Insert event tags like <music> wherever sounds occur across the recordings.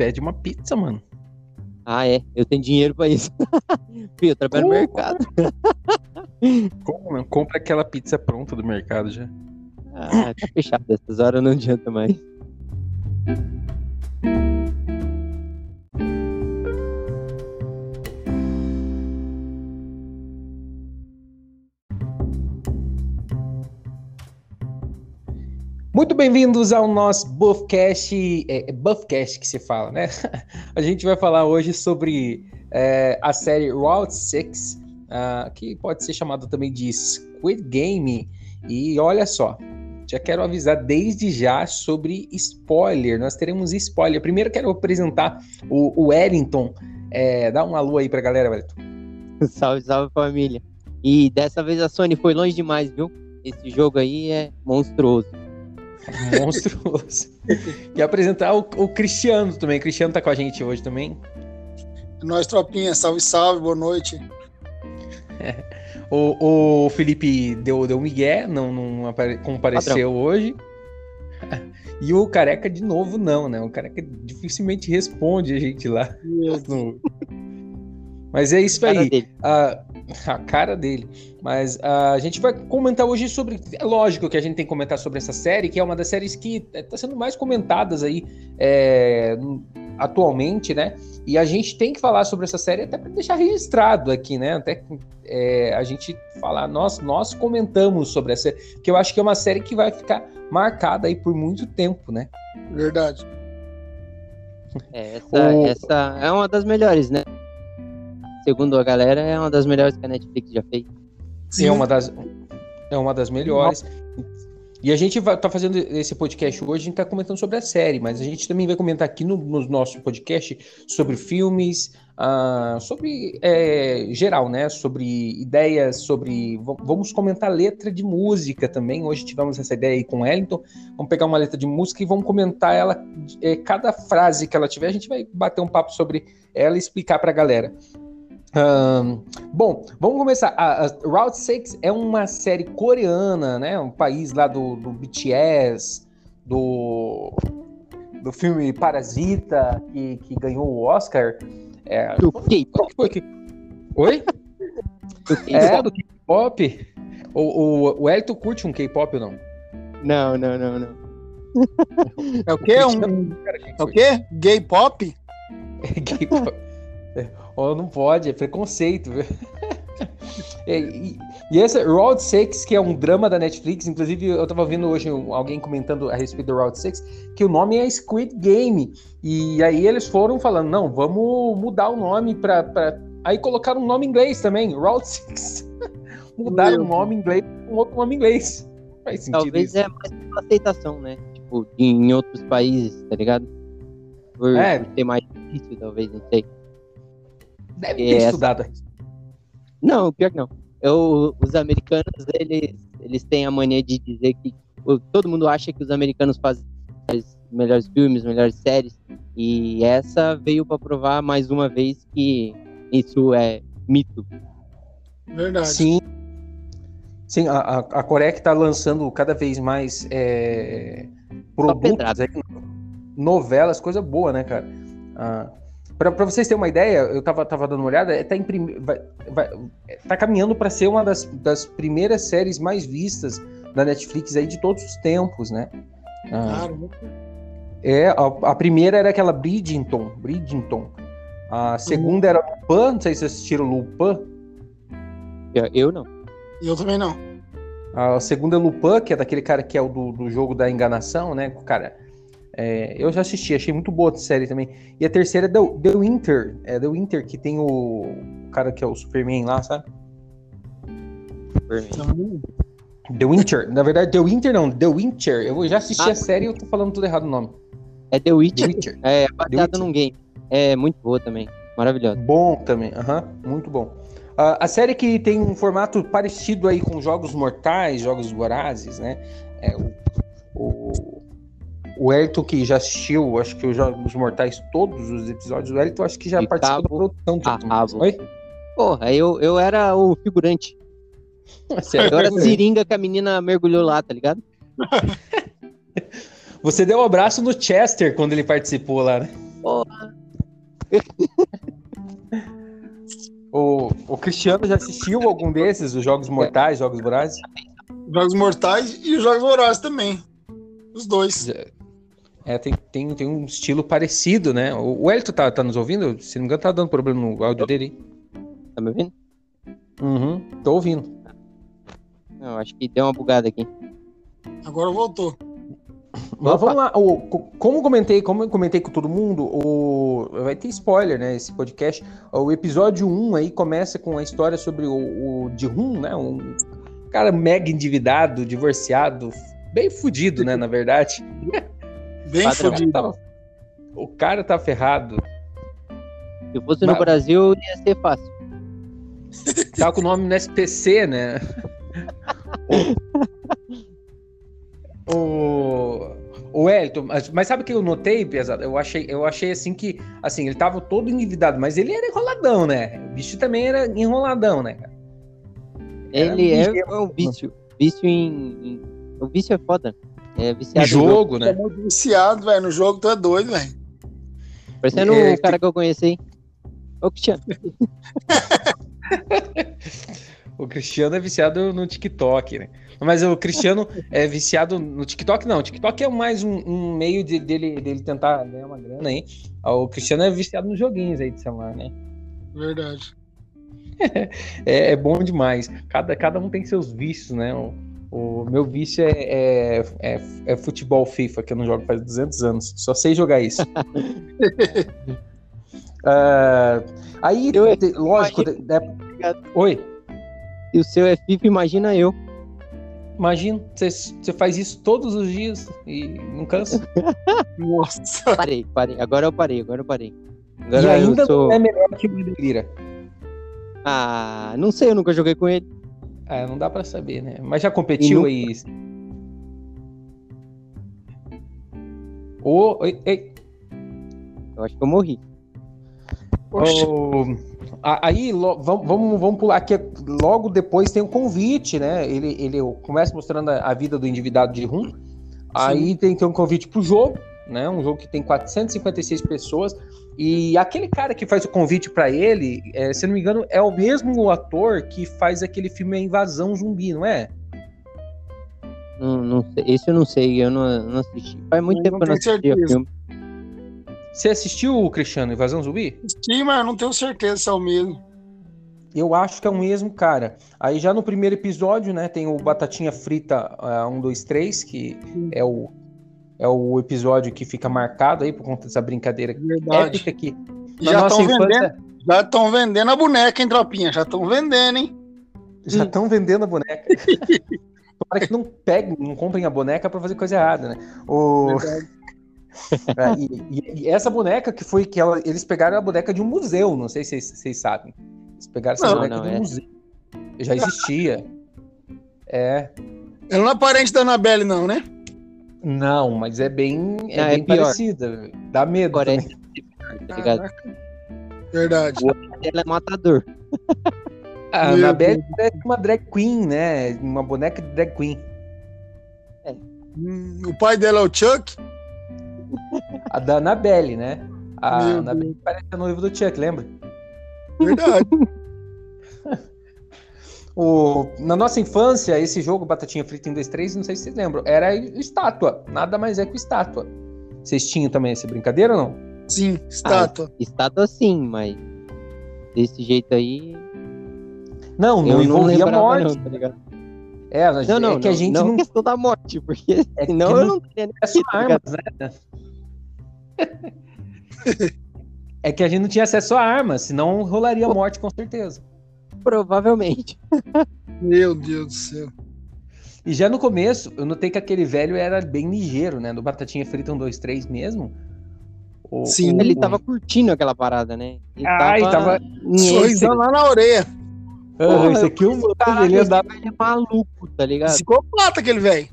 pede uma pizza, mano. Ah, é. Eu tenho dinheiro pra isso. <laughs> Eu trabalho no mercado. <laughs> Como, não? Compra aquela pizza pronta do mercado já. Ah, tá fechado. Essas horas não adianta mais. Bem-vindos ao nosso Buffcast, é, é Buffcast que se fala, né? <laughs> A gente vai falar hoje sobre é, a série Route 6, uh, que pode ser chamada também de Squid Game. E olha só, já quero avisar desde já sobre spoiler. Nós teremos spoiler. Primeiro quero apresentar o, o Wellington. É, dá um alô aí pra galera, Wellington. <laughs> salve, salve família. E dessa vez a Sony foi longe demais, viu? Esse jogo aí é monstruoso. Monstruoso. <laughs> e apresentar o, o, Cristiano também. O Cristiano tá com a gente hoje também. Nós, tropinha. Salve, salve. Boa noite. É. O, o Felipe deu, deu migué, não, não apare, compareceu Padrão. hoje. E o Careca, de novo, não, né? O Careca dificilmente responde a gente lá. No... <laughs> Mas é isso aí. A, <laughs> a, cara dele. Mas a gente vai comentar hoje sobre. É lógico que a gente tem que comentar sobre essa série, que é uma das séries que está sendo mais comentadas aí é, atualmente, né? E a gente tem que falar sobre essa série até para deixar registrado aqui, né? Até é, a gente falar, nós, nós comentamos sobre essa, que eu acho que é uma série que vai ficar marcada aí por muito tempo, né? Verdade. É, essa, o... essa é uma das melhores, né? Segundo a galera, é uma das melhores que a Netflix já fez. Sim. É uma das, é uma das melhores. E a gente vai tá fazendo esse podcast hoje, a gente tá comentando sobre a série, mas a gente também vai comentar aqui no, no nosso podcast sobre filmes, uh, sobre é, geral, né? Sobre ideias, sobre. Vamos comentar letra de música também. Hoje tivemos essa ideia aí com o Wellington. Vamos pegar uma letra de música e vamos comentar ela. É, cada frase que ela tiver, a gente vai bater um papo sobre ela e explicar pra galera. Um, bom, vamos começar. A, a, Route 6 é uma série coreana, né? Um país lá do, do BTS, do, do filme Parasita, que, que ganhou o Oscar. É, do K-pop. Oi? é, do K-pop. O, o, o Elton curte um K-pop ou não? Não, não, não, não. É o quê? <laughs> Um, é o quê? Gay pop? <laughs> Gay pop. Oh, não pode, é preconceito. <laughs> e, e, e essa Route 6, que é um drama da Netflix, inclusive eu tava vendo hoje alguém comentando a respeito do Route 6, que o nome é Squid Game. E aí eles foram falando, não, vamos mudar o nome pra. pra... Aí colocaram um nome inglês também, Route 6. <laughs> Mudaram o nome inglês com outro nome inglês. <laughs> Faz sentido Talvez isso. é mais uma aceitação, né? Tipo, em outros países, tá ligado? Por, é. por ter mais difícil, talvez, não sei. Deve ter essa... estudado. Não, pior que não. Eu, os americanos, eles, eles têm a mania de dizer que todo mundo acha que os americanos fazem melhores filmes, melhores séries, e essa veio para provar mais uma vez que isso é mito. Verdade. Sim. Sim, a, a Coreia que está lançando cada vez mais é, produtos, aí, novelas, coisa boa, né, cara? Ah, para vocês terem uma ideia, eu tava, tava dando uma olhada, é, tá, vai, vai, tá caminhando para ser uma das, das primeiras séries mais vistas da Netflix aí de todos os tempos, né? Ah, é, a, a, primeira era aquela Bridgerton, Bridgerton. A segunda uhum. era Lupin, não sei se vocês assistiram Lupin. Eu não. Eu também não. A segunda é Lupin, que é daquele cara que é o do, do jogo da enganação, né? O cara é, eu já assisti, achei muito boa a série também. E a terceira é The, The Winter. É The Winter, que tem o, cara que é o Superman lá, sabe? Superman. The Winter. Na verdade, The Winter não, The Winter. Eu já assisti ah, a série e eu tô falando tudo errado o nome. É The Witcher. The Witcher. É, baseado num game. É muito boa também. Maravilhosa. Bom também, aham, muito bom. Uh, a série que tem um formato parecido aí com Jogos Mortais, Jogos Vorazes, né? É, o, o o Elton, que já assistiu, acho que os Jogos Mortais, todos os episódios, o Elton acho que já de participou cabo da produção. A Oi? Porra, eu, eu era o figurante. eu era <laughs> seringa que a menina mergulhou lá, tá ligado? <laughs> Você deu um abraço no Chester quando ele participou lá, né? Porra, <laughs> o, o Cristiano já assistiu algum desses, os Jogos Mortais, Jogos Vorazes? Jogos Mortais e os Jogos Vorazes também. Os dois. É, tem, tem, tem um estilo parecido, né? O, o Elton tá, tá nos ouvindo? Se não me engano, tá dando problema no áudio dele. Tá me ouvindo? Uhum, tô ouvindo. Não, acho que deu uma bugada aqui. Agora voltou. Mas vamos lá. O, como comentei, como eu comentei com todo mundo, o, vai ter spoiler, né? Esse podcast. O episódio 1 aí começa com a história sobre o, o Jihun, né? Um cara mega endividado, divorciado, bem fudido, né? Na verdade. <laughs> Bem Padrão. fudido. Tá- o cara tá ferrado. Se fosse Mas- no Brasil, ia ser fácil. <laughs> Tá com o nome no SPC, né? <laughs> o, o, Elton, mas, mas sabe o que eu notei, pesado? Eu achei, eu achei assim que, assim, ele tava todo endividado, mas ele era enroladão, né? O bicho também era enroladão, né? cara? Era Ele é, ligeiro. é um vício. Vício em, em- O vício é foda. É viciado jogo, Tá né? muito viciado, velho. No jogo, tu é doido, velho. Parecendo É, o cara que eu conheci. hein? Ô, Cristiano. <laughs> O Cristiano é viciado no TikTok, né? Mas o Cristiano é viciado no TikTok, não. O TikTok é mais um, um meio de- dele, dele tentar ganhar uma grana aí. O Cristiano é viciado nos joguinhos aí de celular, né? Verdade. <laughs> É, é bom demais. Cada, cada um tem seus vícios, né? O, o meu vício é, é, é, é futebol FIFA, que eu não jogo faz 200 anos. Só sei jogar isso. <laughs> Ah, aí, Eu- de- lógico. de- de- Oi. E o seu é FIFA, imagina eu. Imagina, você faz isso todos os dias e não cansa. <laughs> Nossa. Parei, parei. Agora eu parei, agora eu parei. e Agora ainda eu sou... não é melhor que o Lira. Ah, não sei, eu nunca joguei com ele. Ah, não dá pra saber, né? Mas já competiu E aí. Ô, oi, ei, Eu acho que eu morri. A- aí, lo- vamos, vamos, vamos pular aqui. Logo depois tem um convite, né? Ele, ele começa mostrando a, a vida do endividado de Rum. Aí tem, tem um convite pro jogo, né? Um jogo que tem 456 pessoas. E aquele cara que faz o convite pra ele, é, se eu não me engano, é o mesmo ator que faz aquele filme A Invasão Zumbi, não é? Não, não sei. Esse eu não sei, eu não, não assisti. Faz muito Eu tempo não que eu não tenho assisti o certeza. filme. Você assistiu, Cristiano, Invasão Zumbi? Sim, mas eu não tenho certeza se é o mesmo. Eu acho que é o mesmo cara. Aí já no primeiro episódio, né, tem o Batatinha Frita 1, 2, 3, que é o, é o episódio que fica marcado aí por conta dessa brincadeira Verdade. épica que na Já nossa estão infância vendendo, já estão vendendo a boneca, hein, tropinha? Já estão vendendo, hein? já estão vendendo a boneca. <laughs> Tomara que não peguem, não comprem a boneca pra fazer coisa errada, né? O... <laughs> É, e, e- essa boneca que foi que ela- eles pegaram a boneca de um museu, não sei se vocês, vocês sabem. Eles pegaram essa Não, boneca não, de um é. museu. Já existia. <laughs> É. Ela não é parente da Annabelle, não, né? Não, mas é bem, é é bem pior. parecida. Dá medo. Agora é também. tá ligado? Caraca. Verdade. Ela é matador. A Meu Annabelle é uma drag queen, né? Uma boneca de drag queen. Hum, o pai dela é o Chuck? A da Annabelle, né? A Meu Annabelle parece a noiva do Chuck, lembra? Verdade. <laughs> O, na nossa infância, esse jogo Batatinha Frita em 2, 3, não sei se vocês lembram, era estátua. Nada mais é que estátua. Vocês tinham também essa brincadeira ou não? Sim, estátua. Estátua sim, mas desse jeito aí. Não, não eu não envolvia lembrava, morte. não, tá ligado? É, mas Não, não, é que a não, gente não, não, questão da morte, porque <laughs> É que senão não- eu não teria nem só tá armas, né? <laughs> É que a gente não tinha acesso a armas, senão rolaria morte com certeza. Provavelmente. Meu Deus do céu. E já no começo, eu notei que aquele velho era bem ligeiro, né? Do Batatinha Frita 1, 2, 3 mesmo. O- Sim. o- Ele tava curtindo aquela parada, né? Ele Ai, tava- em Sorrisão lá na orelha. Ah, Porra, esse aqui é o Caralho, ele andava. velho é maluco, tá ligado? Psicopata aquele velho.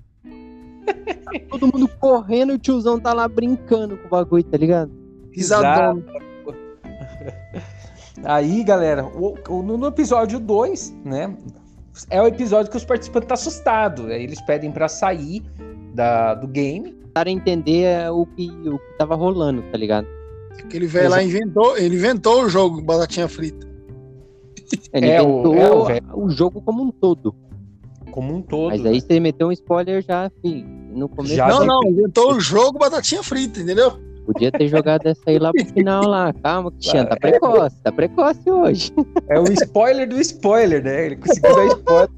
Todo mundo correndo e o tiozão tá lá brincando com o bagulho, tá ligado? Risadão. Aí, galera, o- o- no, episódio 2, né? É o episódio que os participantes estão assustados. Aí eles pedem pra sair da, do game. Para entender é, o que, o que tava rolando, tá ligado? Aquele velho lá inventou, ele inventou o jogo Batatinha Frita. Ele É, o- inventou é, o o, jogo como um todo. Como um todo. Mas aí né? você meteu um spoiler já, filho. No começo Já não, não, inventou o jogo Batatinha Frita, entendeu? Podia ter jogado essa aí lá pro <laughs> final lá. Calma, Cristiano, tá precoce, tá precoce hoje. É o spoiler do spoiler, né? Ele conseguiu dar spoiler.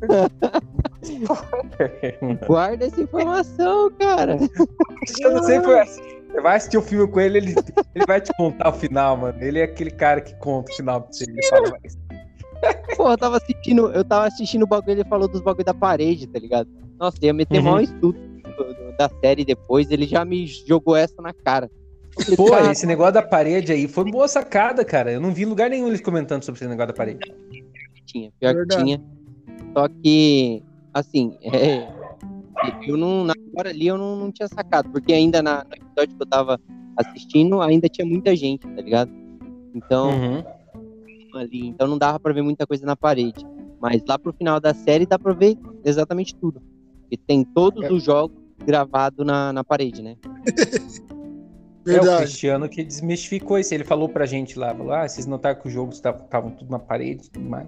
spoiler. <laughs> Guarda essa informação, cara. Cristiano sempre foi assim. Você vai assistir o filme com ele, ele, ele vai te contar o final, mano. Ele é aquele cara que conta o final pra você. Ele fala, mas Pô, eu tava assistindo, eu tava assistindo o bagulho, ele falou dos bagulho da parede, tá ligado? Nossa, ia meter Uhum. mal estudo do- do- da série depois, ele já me jogou essa na cara. Pô, esse negócio da parede aí foi boa sacada, cara. Eu não vi lugar nenhum eles comentando sobre esse negócio da parede. tinha, pior Verdade. que tinha. Só que, assim, é, eu não, na hora ali eu não, não tinha sacado, porque ainda na, no episódio que eu tava assistindo, ainda tinha muita gente, tá ligado? Então, Uhum. ali, então não dava pra ver muita coisa na parede. Mas lá pro final da série dá pra ver exatamente tudo. E tem todos É. os jogos gravados na, na parede, né? <laughs> É o Verdade. Cristiano que desmistificou isso. Ele falou pra gente lá, falou, ah, vocês notaram que os jogos estavam tudo na parede e tudo mais.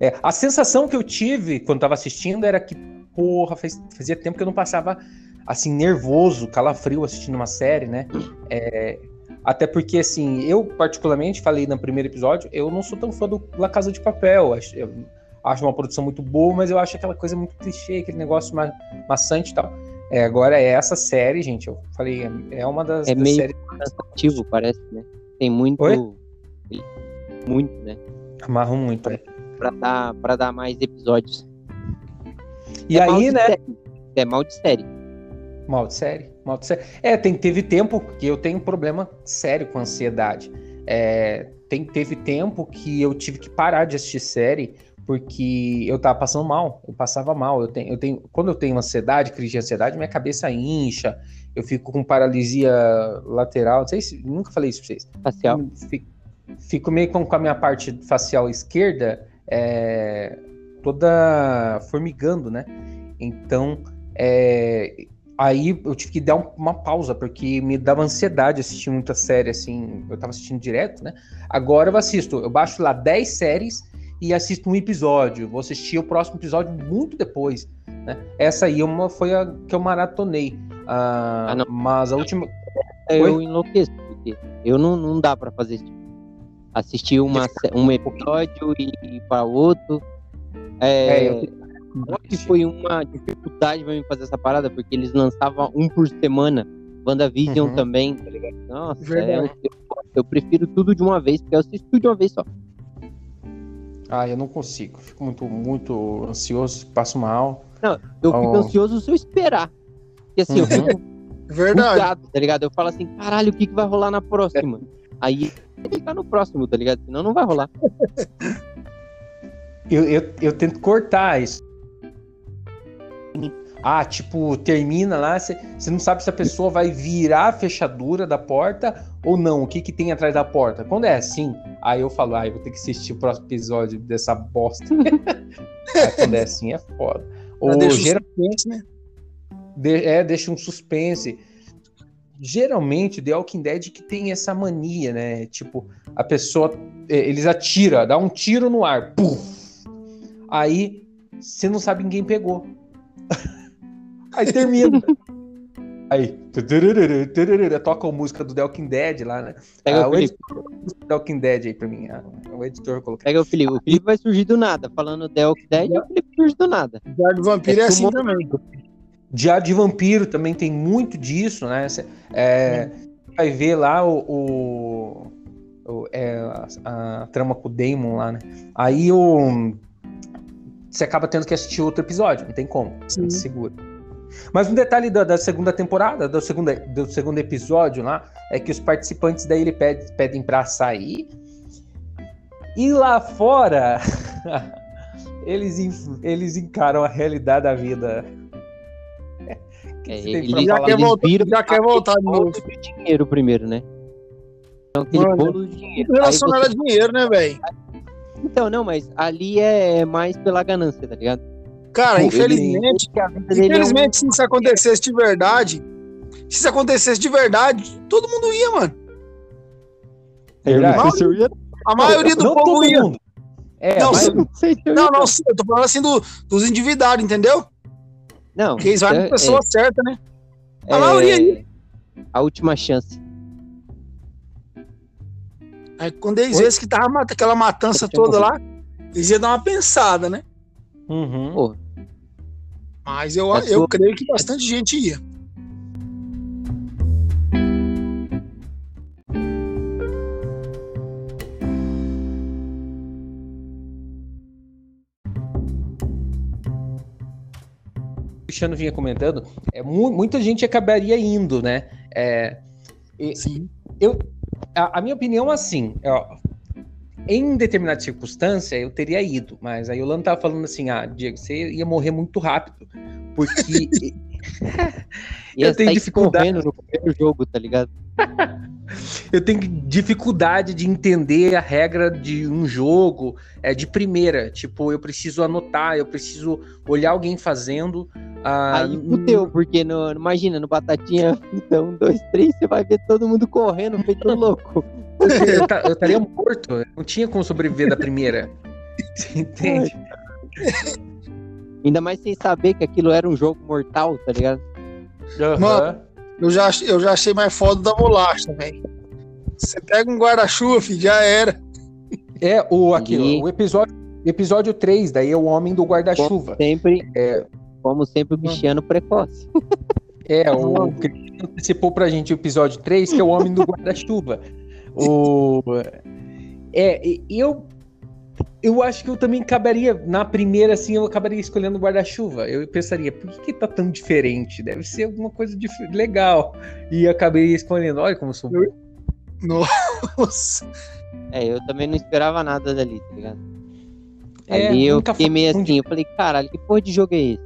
É, a sensação que eu tive quando tava assistindo era que, porra, faz- fazia tempo que eu não passava assim, nervoso, calafrio assistindo uma série, né? É, até porque, assim, eu particularmente falei no primeiro episódio, eu não sou tão fã do La Casa de Papel. Acho, eu acho uma produção muito boa, mas eu acho aquela coisa muito clichê, aquele negócio ma maçante e tal. É, agora é essa série, gente. Eu falei, é- é uma das, É das meio- séries Cansativo, parece, né? Tem muito. Oi? Muito, né? que amarram muito. é. Pra dar, pra dar mais episódios. E É aí, né? série. É mal de série. Mal de série, mal de série. É, tem, teve tempo que eu tenho um problema sério com ansiedade. É, tem, teve tempo que eu tive que parar de assistir série porque eu tava passando mal. Eu passava mal. Eu tenho, eu tenho, quando eu tenho ansiedade, crise de ansiedade, minha cabeça incha. Eu fico com paralisia lateral. Não sei se nunca falei isso pra vocês. Facial. Fico, fico meio com, com a minha parte facial esquerda é, toda formigando, né? Então, é, aí eu tive que dar um- uma pausa, porque me dava ansiedade assistir muita série, assim, eu tava assistindo direto, né? Agora eu assisto, eu baixo lá 10 séries e assisto um episódio. Vou assistir o próximo episódio muito depois, né? Essa aí é uma, foi a que eu maratonei. Ah, Ah, mas a última... Eu enlouqueço, porque eu não, não dá pra fazer isso. Assistir uma, um episódio e ir para outro. É, É, eu- que foi uma dificuldade pra mim fazer essa parada, porque eles lançavam um por semana. WandaVision Uhum. também, tá ligado? Nossa, é, eu, eu prefiro tudo de uma vez, porque eu assisto tudo de uma vez só. Ah, eu não consigo. Fico muito, muito ansioso, passo mal. Eu fico Oh. ansioso se eu esperar. Porque assim, eu Uhum. fico Verdade. bugado, tá ligado? Eu falo assim, caralho, o que, que vai rolar na próxima? Aí fica no próximo, tá ligado? Senão não vai rolar. Eu, eu, eu tento cortar isso. Ah, tipo, termina lá, você não sabe se a pessoa vai virar a fechadura da porta ou não, o que que tem atrás da porta. Quando é assim, aí eu falo, ah, eu vou ter que assistir o próximo episódio dessa bosta. <laughs> Aí quando é assim, é foda. Ou deixar o geral- suspense, né? de- é, deixa um suspense. Geralmente, The Walking Dead que tem essa mania, né? Tipo, a pessoa, é, eles atiram, dá um tiro no ar, puf! Aí, você não sabe quem pegou. <laughs> Aí termina. <laughs> Aí, turururu, turururu, toca a música do The Walking Dead lá, né? Pega Ah, o editor colocou a música do The Walking Dead aí pra mim. ah, o editor colocou. pega o Felipe. O Felipe vai surgir do nada. Falando The Walking Dead, o Felipe surge do nada. Diário do Vampiro é, É assim também. Diário de Vampiro também tem muito disso, né? É, Vai ver lá o. o- o- é, a, a trama com o Damon lá, né? Aí o. Você acaba tendo que assistir outro episódio, não tem como. Você Sim. segura. Mas um detalhe da, da segunda temporada, do segundo, do segundo episódio lá, é que os participantes daí ele pede, pedem pra sair. E lá fora, <laughs> eles, eles encaram a realidade da vida. É, que ele- Já quer eles voltar- já quer voltar de bolo novo. de dinheiro primeiro, né? Então, aquele Mano, bolo de dinheiro. Relação você- a dinheiro, né, velho? Então, não, mas ali é mais pela ganância, tá ligado? Cara, Ele- infelizmente, a é um- infelizmente, se isso acontecesse de verdade, se isso acontecesse de verdade, todo mundo ia, mano. Verdade. Não, se eu ia- A maioria do não povo ia. É, Não, mas- não sei se eu Não, não, sim, eu tô falando assim do- dos endividados, entendeu? Não, Porque eles vão é- na pessoa certa, né? é- a maioria aí. A última chance. Aí quando eles vêem que tava aquela matança toda lá, eles iam dar uma pensada, né? Uhum. Pô, Mas eu, eu sua- creio que bastante gente ia. o Cristiano vinha comentando, é, mu- muita gente acabaria indo, né? É, e- Sim. a, a minha opinião é assim, ó, em determinada circunstância eu teria ido, mas aí o Lando tava falando assim, ah, Diego, você ia morrer muito rápido, porque <laughs> Eu tenho dificuldade. no primeiro jogo, tá ligado? eu tenho dificuldade de entender a regra de um jogo é, de primeira, tipo, eu preciso anotar, eu preciso olhar alguém fazendo. ah, Aí fudeu, porque no, imagina, no Batatinha, <laughs> então, um, dois, três, você vai ver todo mundo correndo, feito <laughs> louco. Eu, ta- eu estaria morto, eu não tinha como sobreviver da primeira. <laughs> Você entende? Ainda mais sem saber que aquilo era um jogo mortal, tá ligado? Mano, Eu já, eu já achei mais foda da bolacha, velho. Você pega um guarda-chuva, filho, já era. É, o, aqui, Ali. o episódio, episódio 3, daí é o homem do guarda-chuva. Sempre, É. como sempre, o bichiano precoce. É, o Cristiano antecipou pra gente o episódio 3, que é o homem do guarda-chuva. O... <laughs> É, e- eu. Eu acho que eu também acabaria, na primeira, assim, eu acabaria escolhendo o guarda-chuva. Eu pensaria, por que, que tá tão diferente? Deve ser alguma coisa dif- legal. E acabaria escolhendo, olha como eu sou. bom. Nossa. É, eu também não esperava nada dali, tá ligado? É, Ali eu fiquei meio assim, eu falei, caralho, que porra de jogo é esse?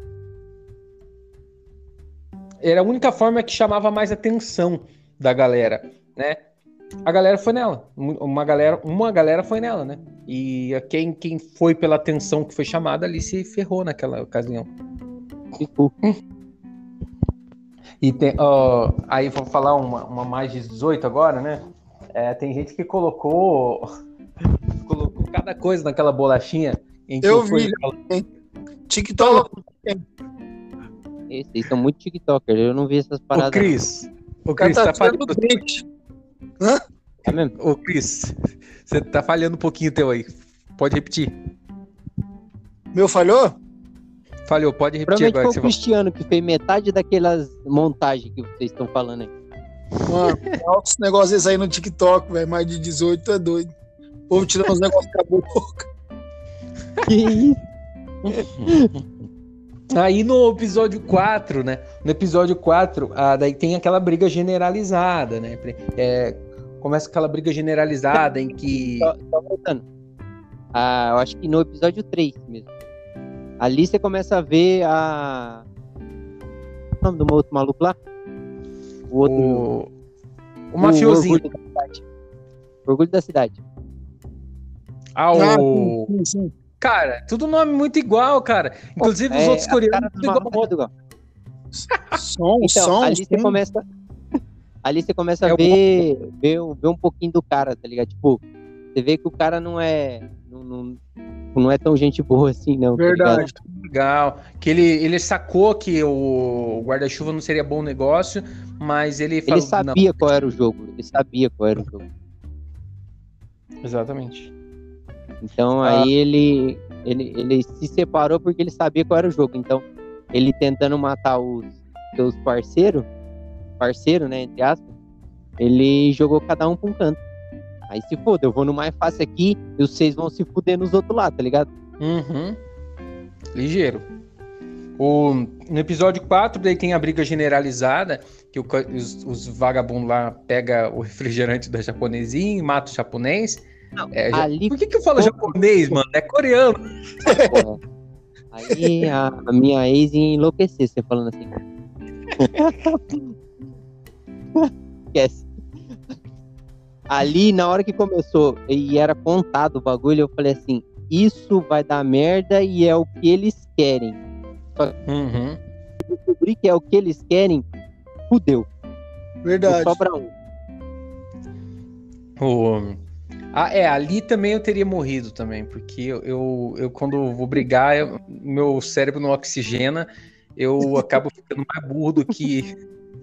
Era a única forma que chamava mais atenção da galera, né? A galera foi nela. Uma galera, uma galera foi nela, né? E quem, quem foi pela atenção que foi chamada ali se ferrou naquela ocasião. E tem, ó, aí vou falar uma, uma mais de 18 agora, né? É, tem gente que colocou, colocou cada coisa naquela bolachinha. Em que Eu vi. TikTok. esses são muito TikTokers, eu não vi essas paradas. Cris. Ô, O Cris, tá tá falhando. É mesmo? Ô, Cris, você tá falhando um pouquinho teu aí. Pode repetir. Meu falhou? Falhou, pode repetir Provavelmente agora. foi o Cristiano que fez metade daquelas montagens que vocês estão falando aí. Mano, altos negócios aí no TikTok, velho. Mais de 18 é doido. O povo tirando os negócios com a boca. <laughs> Que isso? <laughs> Aí no episódio 4, né? No episódio 4, ah, daí tem aquela briga generalizada, né? É, começa aquela briga generalizada em que. Só, só voltando. Ah, eu acho que no episódio 3 mesmo. Ali você começa a ver a. O nome do outro maluco lá? O outro. O, o mafiosinho. orgulho da cidade. Orgulho da cidade. Ah, Ah, o. sim, sim. Cara, tudo nome muito igual, cara. Inclusive os É, outros coreanos. tudo igual. malucos é tudo igual. Som, Então, som. ali você sim. começa. Ali você começa É a o- ver, ver, um- ver um pouquinho do cara, tá ligado? Tipo, você vê que o cara não é. Não, não, não é tão gente boa assim, não. tá? Verdade. Legal. Que ele, ele sacou que o guarda-chuva não seria bom negócio, mas ele Ele falou. sabia qual era o jogo. Ele sabia qual era o jogo. Não, exatamente. Então Ah. aí ele, ele, ele se separou porque ele sabia qual era o jogo. Então, ele tentando matar os seus parceiros, parceiro, né, entre aspas, ele jogou cada um pra um canto. Aí se foda, eu vou no mais fácil aqui e vocês vão se fuder nos outros lá, tá ligado? Uhum. Ligeiro. O, no episódio 4, daí tem a briga generalizada, que o os, os vagabundos lá pegam o <laughs> refrigerante da japonesinha e mata o japonês. Não, É, ali- Por que, que eu falo japonês, mano? É coreano. Porra. Aí a, a minha ex ia enlouquecer, você falando assim. Esquece. Ali, na hora que começou e era contado o bagulho, eu falei assim: Isso vai dar merda e é o que eles querem. Uhum. Descobri que é o que eles querem, fudeu. Verdade. Sobra um. O- Ah, é, ali também eu teria morrido também, porque eu, eu, eu quando vou brigar, eu, meu cérebro não oxigena, eu <laughs> acabo ficando mais burro do que.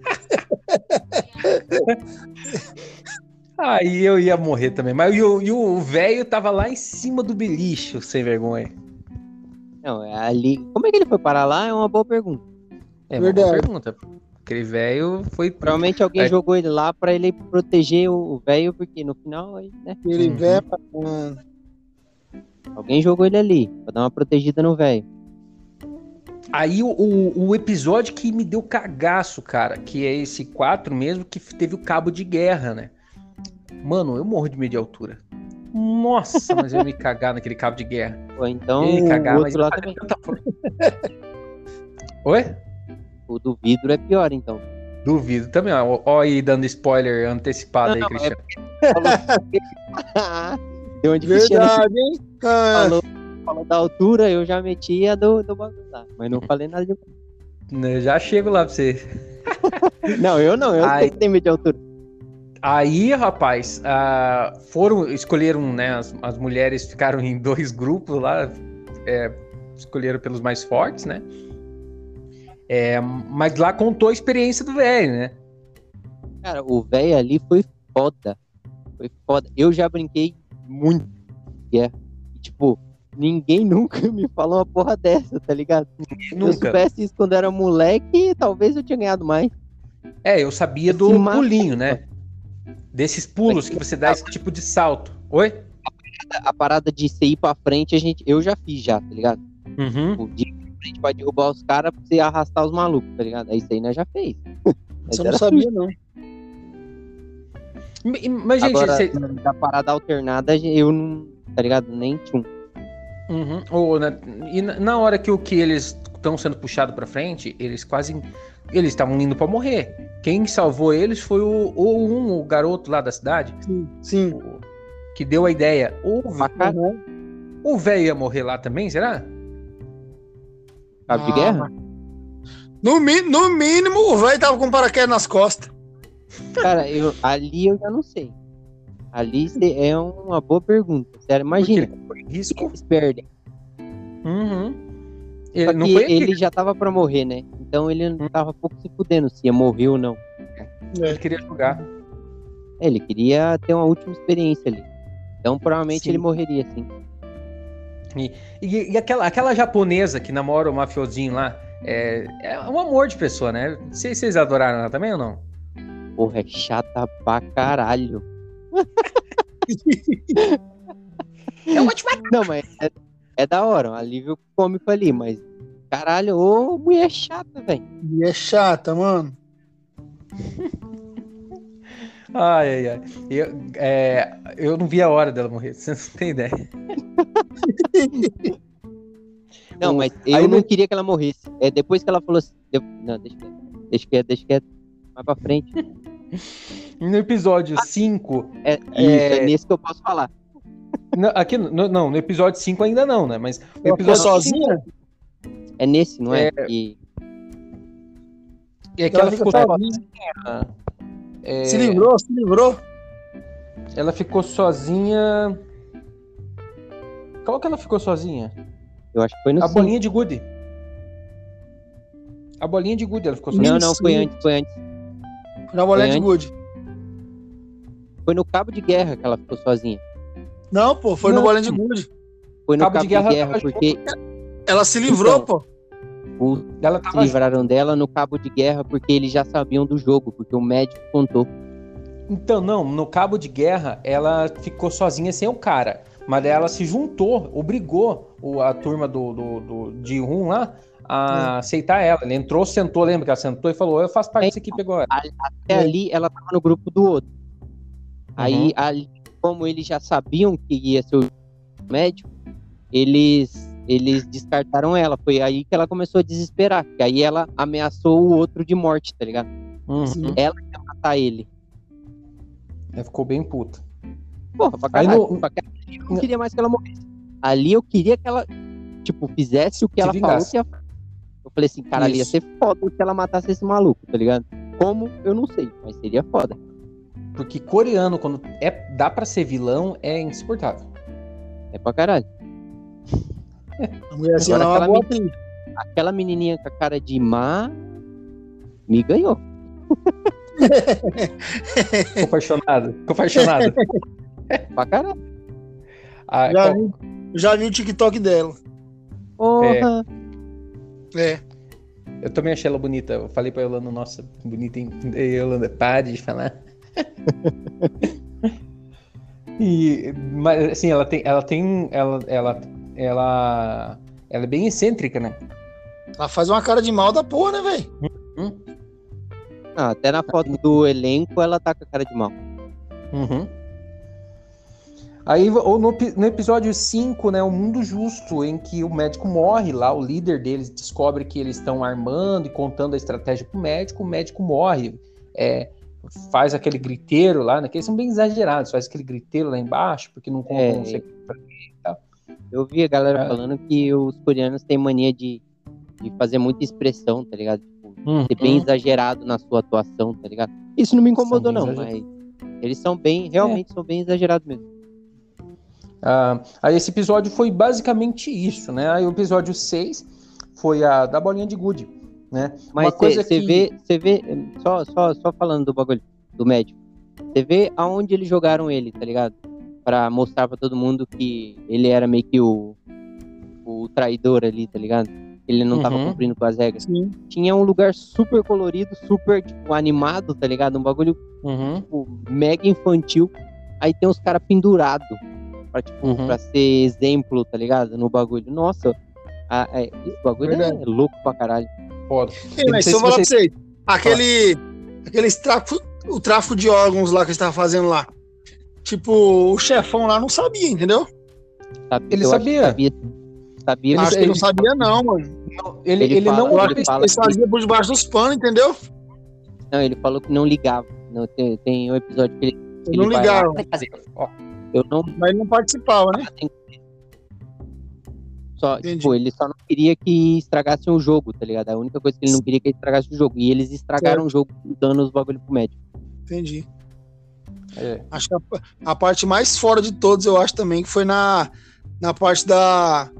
<laughs> Aí eu ia morrer também. Mas e o velho tava lá em cima do beliche, sem vergonha. Não, é ali. Como é que ele foi parar lá? É uma boa pergunta. É uma boa pergunta. Aquele velho foi. Provavelmente alguém é. jogou ele lá pra ele proteger o velho, porque no final, né? Ele uhum. velho. Alguém jogou ele ali, pra dar uma protegida no velho. Aí o, o, o, episódio que me deu cagaço, cara, que é esse 4 mesmo, que teve o cabo de guerra, né? Mano, eu morro de medo de altura. Nossa, mas eu ia me <laughs> cagar naquele cabo de guerra. Ou então, eu ia cagar, o outro lá também. <laughs> Oi? O do vidro é pior, então. Duvido também, ó. Ó aí dando spoiler antecipado não, aí, Cristiano. É... Deu <laughs> onde Verdade, hein? Falou, falou da altura, eu já meti a do, do bagulho lá. Mas não falei nada de. Eu já chego lá pra você. <laughs> não, eu não, eu Ai. tenho medo de altura. Aí, rapaz, uh, foram, escolheram, né, as, as, mulheres ficaram em dois grupos lá, é, escolheram pelos mais fortes, né? É, mas lá contou a experiência do velho, né? Cara, o velho ali foi foda. Foi foda. Eu já brinquei muito. É. Tipo, ninguém <laughs> nunca me falou uma porra dessa, tá ligado? Se eu soubesse isso quando era moleque, talvez eu tinha ganhado mais. É, eu sabia do pulinho, né? Desses pulos que você dá esse tipo de salto. Oi? A parada de você ir pra frente, a gente, eu já fiz já, tá ligado? Uhum. O de frente pra derrubar os caras pra você arrastar os malucos, tá ligado? Aí isso aí nós já fez. <laughs> Você não sabia, não. Mas, gente, Agora, você... da parada alternada, eu não, tá ligado? Nem tinha. Uhum. Ou, né, e na hora que o que eles estão sendo puxados para frente, eles quase eles estavam indo para morrer. Quem salvou eles foi o, o um, o garoto lá da cidade. Sim. sim. O, que deu a ideia. O, o velho ia morrer lá também, será? Cabo ah, de guerra? No, no mínimo, o velho tava com paraquedas nas costas. Cara, eu, ali eu já não sei. Ali é uma boa pergunta. Sério, imagina. Risco. Eles perdem. Uhum. Ele, não foi ele já tava pra morrer, né? Então ele não hum. tava pouco se fudendo se ia morrer ou não. Ele queria jogar. É, ele queria ter uma última experiência ali. Então provavelmente sim. ele morreria, sim. E, e, e, aquela, aquela japonesa que namora o mafiosinho lá, é, é um amor de pessoa, né? Vocês, vocês adoraram ela também ou não? Porra, é chata pra caralho. é ótimo. Não, mas é, é da hora, um alívio cômico ali, mas caralho, ô mulher chata, velho. Mulher chata, mano. Ai, ai, ai. Eu, é, eu não vi a hora dela morrer, <laughs> você não tem ideia. não, mas eu Aí não queria que ela morresse. É, depois que ela falou assim. Eu, não, deixa quieto, deixa quieto, deixa quieto. Mais pra frente. No episódio 5. Ah, é, é, é nesse que eu posso falar. Não, aqui, no, não, no episódio 5 ainda não, né? Mas o episódio sozinha? É nesse, não é? é... E... é que ela, ela ficou sozinha. É... Se livrou, se livrou. Ela ficou sozinha. Qual que ela ficou sozinha? Eu acho que foi no A bolinha de gude. A bolinha de gude, ela ficou sozinha. Não, não, foi antes, foi antes. Foi na bolinha de gude. Foi no cabo de guerra que ela ficou sozinha. Não, pô, foi não. no bolinha de gude. Foi no cabo, cabo de guerra, de guerra porque. Ela se livrou, então, pô. Os ela se livraram dela no cabo de guerra porque eles já sabiam do jogo, porque o médico contou. Então, não, no cabo de guerra ela ficou sozinha sem o cara. Mas ela se juntou, obrigou a turma do, do, do de Rum lá a hum. aceitar ela. Ele entrou, sentou, lembra que ela sentou e falou: Eu faço parte dessa equipe agora. Até ali ela tava no grupo do outro. Aí, uhum. ali, como eles já sabiam que ia ser o médico, eles eles descartaram ela. Foi aí que ela começou a desesperar. Que aí ela ameaçou o outro de morte, tá ligado? Uhum. Ela ia matar ele. Ela ficou bem puta. Porra, pra caralho. No... Eu não queria mais que ela morresse. Ali eu queria que ela, tipo, fizesse o que se ela vingasse. falou que ia... Eu falei assim, cara, ali ia ser foda se ela matasse esse maluco, tá ligado? Como? Eu não sei, mas seria foda. Porque coreano, quando é, dá pra ser vilão, é insuportável. É pra caralho. A mulher assim, Agora ela é uma aquela boa atriz. Aquela menininha com a cara de má me ganhou. Ficou <laughs> apaixonado. Ficou apaixonado. Pra caralho. Ah, Já qual- vi, já vi o TikTok dela. Porra. É. Eu também achei ela bonita. Eu falei pra Yolanda, nossa, bonita, hein? Ei, Yolanda, pare de falar. <laughs> e, mas assim, ela tem, ela tem, ela, ela, ela, ela é bem excêntrica, né? Ela faz uma cara de mal da porra, né, velho? Hum? Ah, até na foto do elenco ela tá com a cara de mal. Uhum. Aí, ou no, no episódio 5, né, o Mundo Justo, em que o médico morre lá, o líder deles descobre que eles estão armando e contando a estratégia pro médico, o médico morre, é, faz aquele griteiro lá, né, que eles são bem exagerados, faz aquele griteiro lá embaixo, porque não contam É. Eu vi a galera É. falando que os coreanos têm mania de, de fazer muita expressão, tá ligado? Tipo, Uhum. ser bem exagerado na sua atuação, tá ligado? Isso não me incomodou, não, bem mas eles são bem, realmente são bem exagerados mesmo. Ah, aí esse episódio foi basicamente isso, né? Aí o episódio 6 foi a da bolinha de gude, né? Mas você que- vê, você vê, só, só, só falando do bagulho, do médico, você vê aonde eles jogaram ele, tá ligado? Pra mostrar pra todo mundo que ele era meio que o, o traidor ali, tá ligado? Ele não tava Uhum. cumprindo com as regras. Sim. Tinha um lugar super colorido, super, tipo, animado, tá ligado? Um bagulho Uhum. tipo, mega infantil. Aí tem os caras pendurados pra, tipo, Uhum. pra ser exemplo, tá ligado? No bagulho. Nossa, a- a- esse bagulho Verdade. é louco pra caralho. Foda. Ei, mas se eu falar vocês- pra vocês, aquele, aquele tráfico, o tráfico de órgãos lá que você tava fazendo lá, tipo, o chefão lá não sabia, entendeu? Ele Eu sabia. Sabia, sabia Ele- ele- não sabia não, mano. Ele, Ele ele, fala- não ele fala eles que- por debaixo dos panos, entendeu? Não, ele falou que não ligava. Não, tem, tem um episódio que ele, Ele não Ó, eu não mas ele não participava, né? Só, Entendi. tipo, ele só não queria que estragassem o jogo, tá ligado? A única coisa que ele não queria que estragasse o jogo. E eles estragaram o jogo dando os bagulho pro médico. Entendi. É. Acho que a, a parte mais fora de todos, eu acho também, que foi na, na parte da,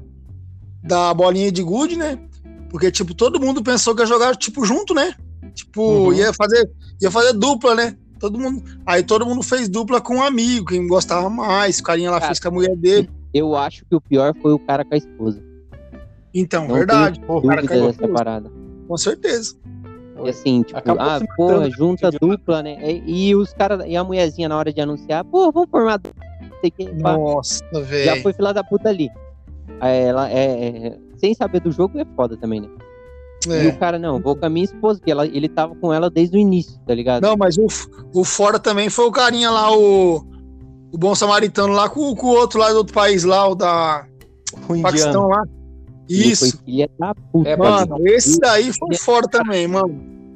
da bolinha de gude, né? Porque, tipo, todo mundo pensou que ia jogar, tipo, junto, né? Tipo, Uhum. ia, fazer, ia fazer dupla, né? Todo mundo, aí todo mundo fez dupla com um amigo, quem gostava mais, o carinha lá Cara. fez com a mulher dele. Eu acho que o pior foi o cara com a esposa. Então, Não verdade, tenho o cara caiu dessa parada. com certeza. E assim, tipo, Acabou ah, porra, né? junta Entendeu? dupla, né? E, e os caras, e a mulherzinha na hora de anunciar, pô, vamos formar pá. Nossa, Já velho. foi fila da puta ali. Ela é, é- Sem saber do jogo é foda também, né? E É. o cara, não, vou com a minha esposa, porque ela, ele tava com ela desde o início, tá ligado? Não, mas o, o fora também foi o carinha lá, o, o bom samaritano lá com, com o outro lá do outro país lá, o da O Paquistão indiano. lá. Isso. filha da puta. É, Mano, esse daí foi fora também, mano.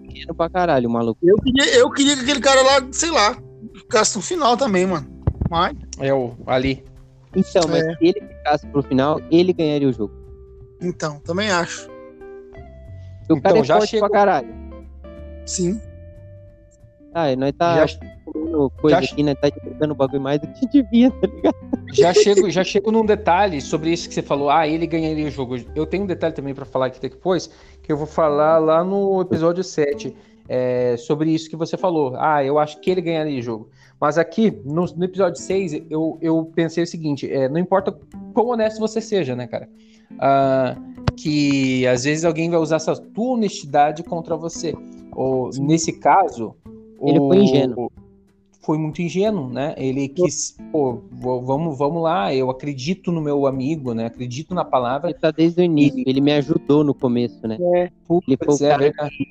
dinheiro pra caralho, o maluco. Eu queria, eu queria que aquele cara lá, sei lá, ficasse no final também, mano. Mas, É o ali. Então, mas É. se ele ficasse pro final, ele ganharia o jogo. então, também acho. O cara Então, é já forte chegou- pra caralho. Sim. Ah, e nós tá Já, comendo coisa já- aqui, né? Tá jogando bagulho mais do que devia, tá ligado? Já chego, já chego num detalhe sobre isso que você falou. Ah, ele ganharia o jogo. Eu tenho um detalhe também pra falar aqui depois, que eu vou falar lá no episódio 7. é, sobre isso que você falou. Ah, eu acho que ele ganharia o jogo. Mas aqui, no, no episódio 6, eu, eu pensei o seguinte: é, não importa quão honesto você seja, né, cara? Ah, que às vezes alguém vai usar essa tua honestidade contra você. Ou, nesse caso. Ele o- foi ingênuo. Foi muito ingênuo, né? Ele quis, pô, vamos, vamos lá, eu acredito no meu amigo, né? Acredito na palavra. Ele tá desde o início. Ele me ajudou no começo, né? Ele foi o é, cara verdade. que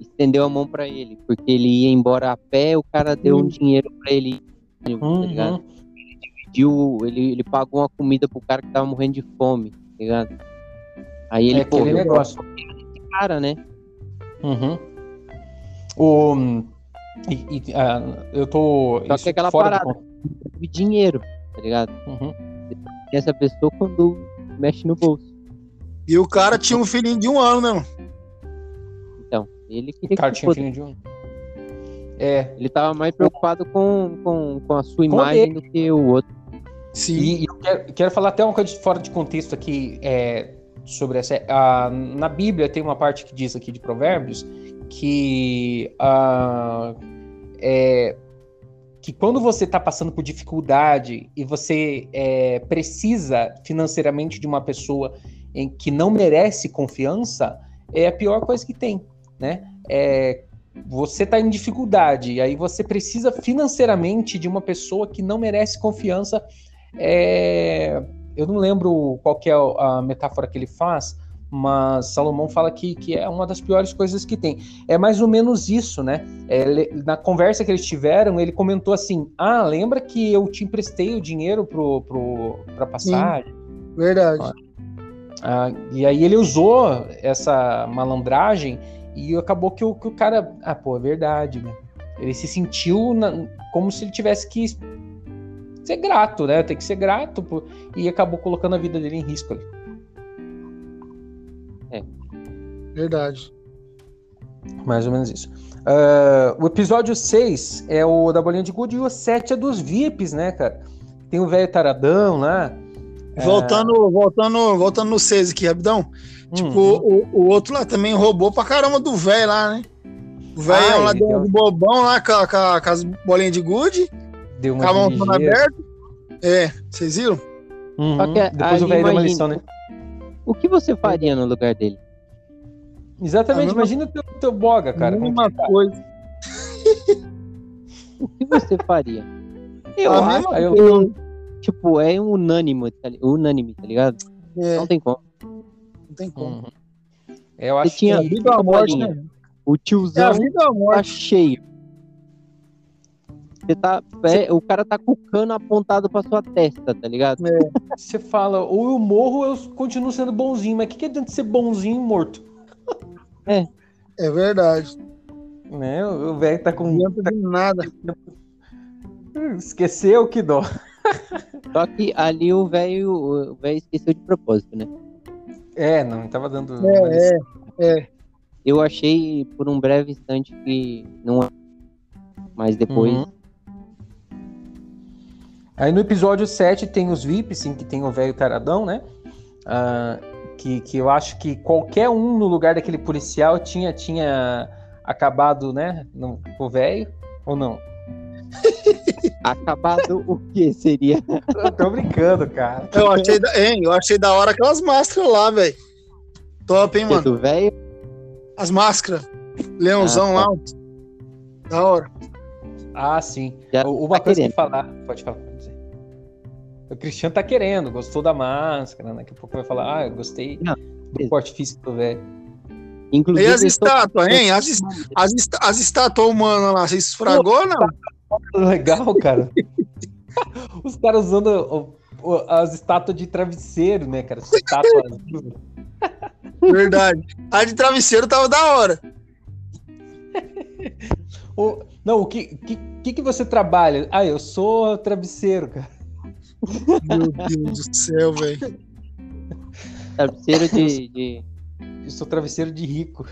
estendeu a mão pra ele. Porque ele ia embora a pé, o cara deu um dinheiro pra ele. Tá ligado? Uhum. Pediu, ele, ele pagou uma comida pro cara que tava morrendo de fome, tá ligado? Aí ele, É pô, negócio. cara, né? Uhum. O, e- e, ah, eu tô. Só isso que aquela parada. con- E dinheiro, tá ligado? Uhum. E essa pessoa quando mexe no bolso. E o cara tinha um filhinho de um ano, né? Então, ele O queria cara que tinha um filho de um. É. Ele tava mais preocupado com, com, com a sua imagem ele. do que o outro. Sim. E eu quero, quero falar até uma coisa fora de contexto aqui é, sobre essa. a- na Bíblia tem uma parte que diz aqui de Provérbios que ah, é, que quando você está passando por dificuldade e você é, precisa financeiramente de uma pessoa em que não merece confiança, é a pior coisa que tem, né? É, você está em dificuldade, e aí você precisa financeiramente de uma pessoa que não merece confiança. é, eu não lembro qual é a metáfora que ele faz, mas Salomão fala que, que é uma das piores coisas que tem. É mais ou menos isso, né? É, ele- na conversa que eles tiveram, ele comentou assim: Ah, lembra que eu te emprestei o dinheiro pro, pro, pra passagem? Verdade. Ah, e aí ele usou essa malandragem e acabou que o, que o cara. Ah, pô, é verdade, né? Ele se sentiu na- como se ele tivesse que ser grato, né? Tem que ser grato pô, e acabou colocando a vida dele em risco ali. Verdade. Mais ou menos isso. Ah, o episódio 6 é o da bolinha de gude e o 7 é dos VIPs, né, cara? Tem o velho taradão lá. Voltando, voltando, voltando no 6 aqui, rapidão. Tipo, Hum, o, o outro lá também roubou pra caramba do velho lá, né? O velho Ah, lá ele deu um bobão lá com, com com as bolinhas de gude, deu com a uma mão aberta. É, vocês viram? Uhum. Depois o velho deu uma lição, né? O que você faria no lugar dele? Exatamente, mesma- imagina o teu, teu boga, cara. Mesma que tá? coisa. <laughs> O que você faria? Eu A acho mesma Aí eu- tipo, é um unânime, tá, unânime, tá ligado? É, Não tem como. não tem como. Uhum. Eu acho tinha- A que. vida ou a morte, né? O É a tiozão vida ou a tá cheio. Você tá, é, o cara tá com o cano apontado pra sua testa, tá ligado? Você fala, ou eu morro ou eu continuo sendo bonzinho. Mas o que, que adianta ser bonzinho e morto? É verdade. Né? O velho tá com. Não adianta de nada. Esqueceu que dó. Só que ali o velho o velho esqueceu de propósito, né? É, não, tava dando. É, é, é. Eu achei por um breve instante que não é. Mas depois. Uhum. Aí no episódio 7 tem os VIPs, sim, que tem o velho taradão, né? Ah, que, que eu acho que qualquer um no lugar daquele policial tinha, tinha acabado, né? No, o velho, ou não? <laughs> Acabado o que seria? Eu tô brincando, cara. Eu achei, da, hein, eu achei da hora aquelas máscaras lá, velho. Top, hein, mano? Do velho? As máscaras. Leãozão Ah, lá. Da hora. Ah, sim. Já O- Uma tá coisa querendo. que falar. Pode falar. pode dizer. O Cristiano tá querendo, gostou da máscara. Daqui a pouco vai falar, ah, eu gostei Não, do porte físico do velho. Inclusive. E as tô- estátuas, hein? As, es- as, est- as estátuas humanas lá, vocês esfragou ou não? Legal, cara. <laughs> Os caras usando o- o- as estátuas de travesseiro, né, cara? As estátuas. Verdade. A de travesseiro tava da hora. <laughs> O- não, o que, que, que você trabalha? Ah, eu sou travesseiro, cara. Meu Deus do céu, velho. <laughs> Travesseiro de, de Eu sou travesseiro de rico.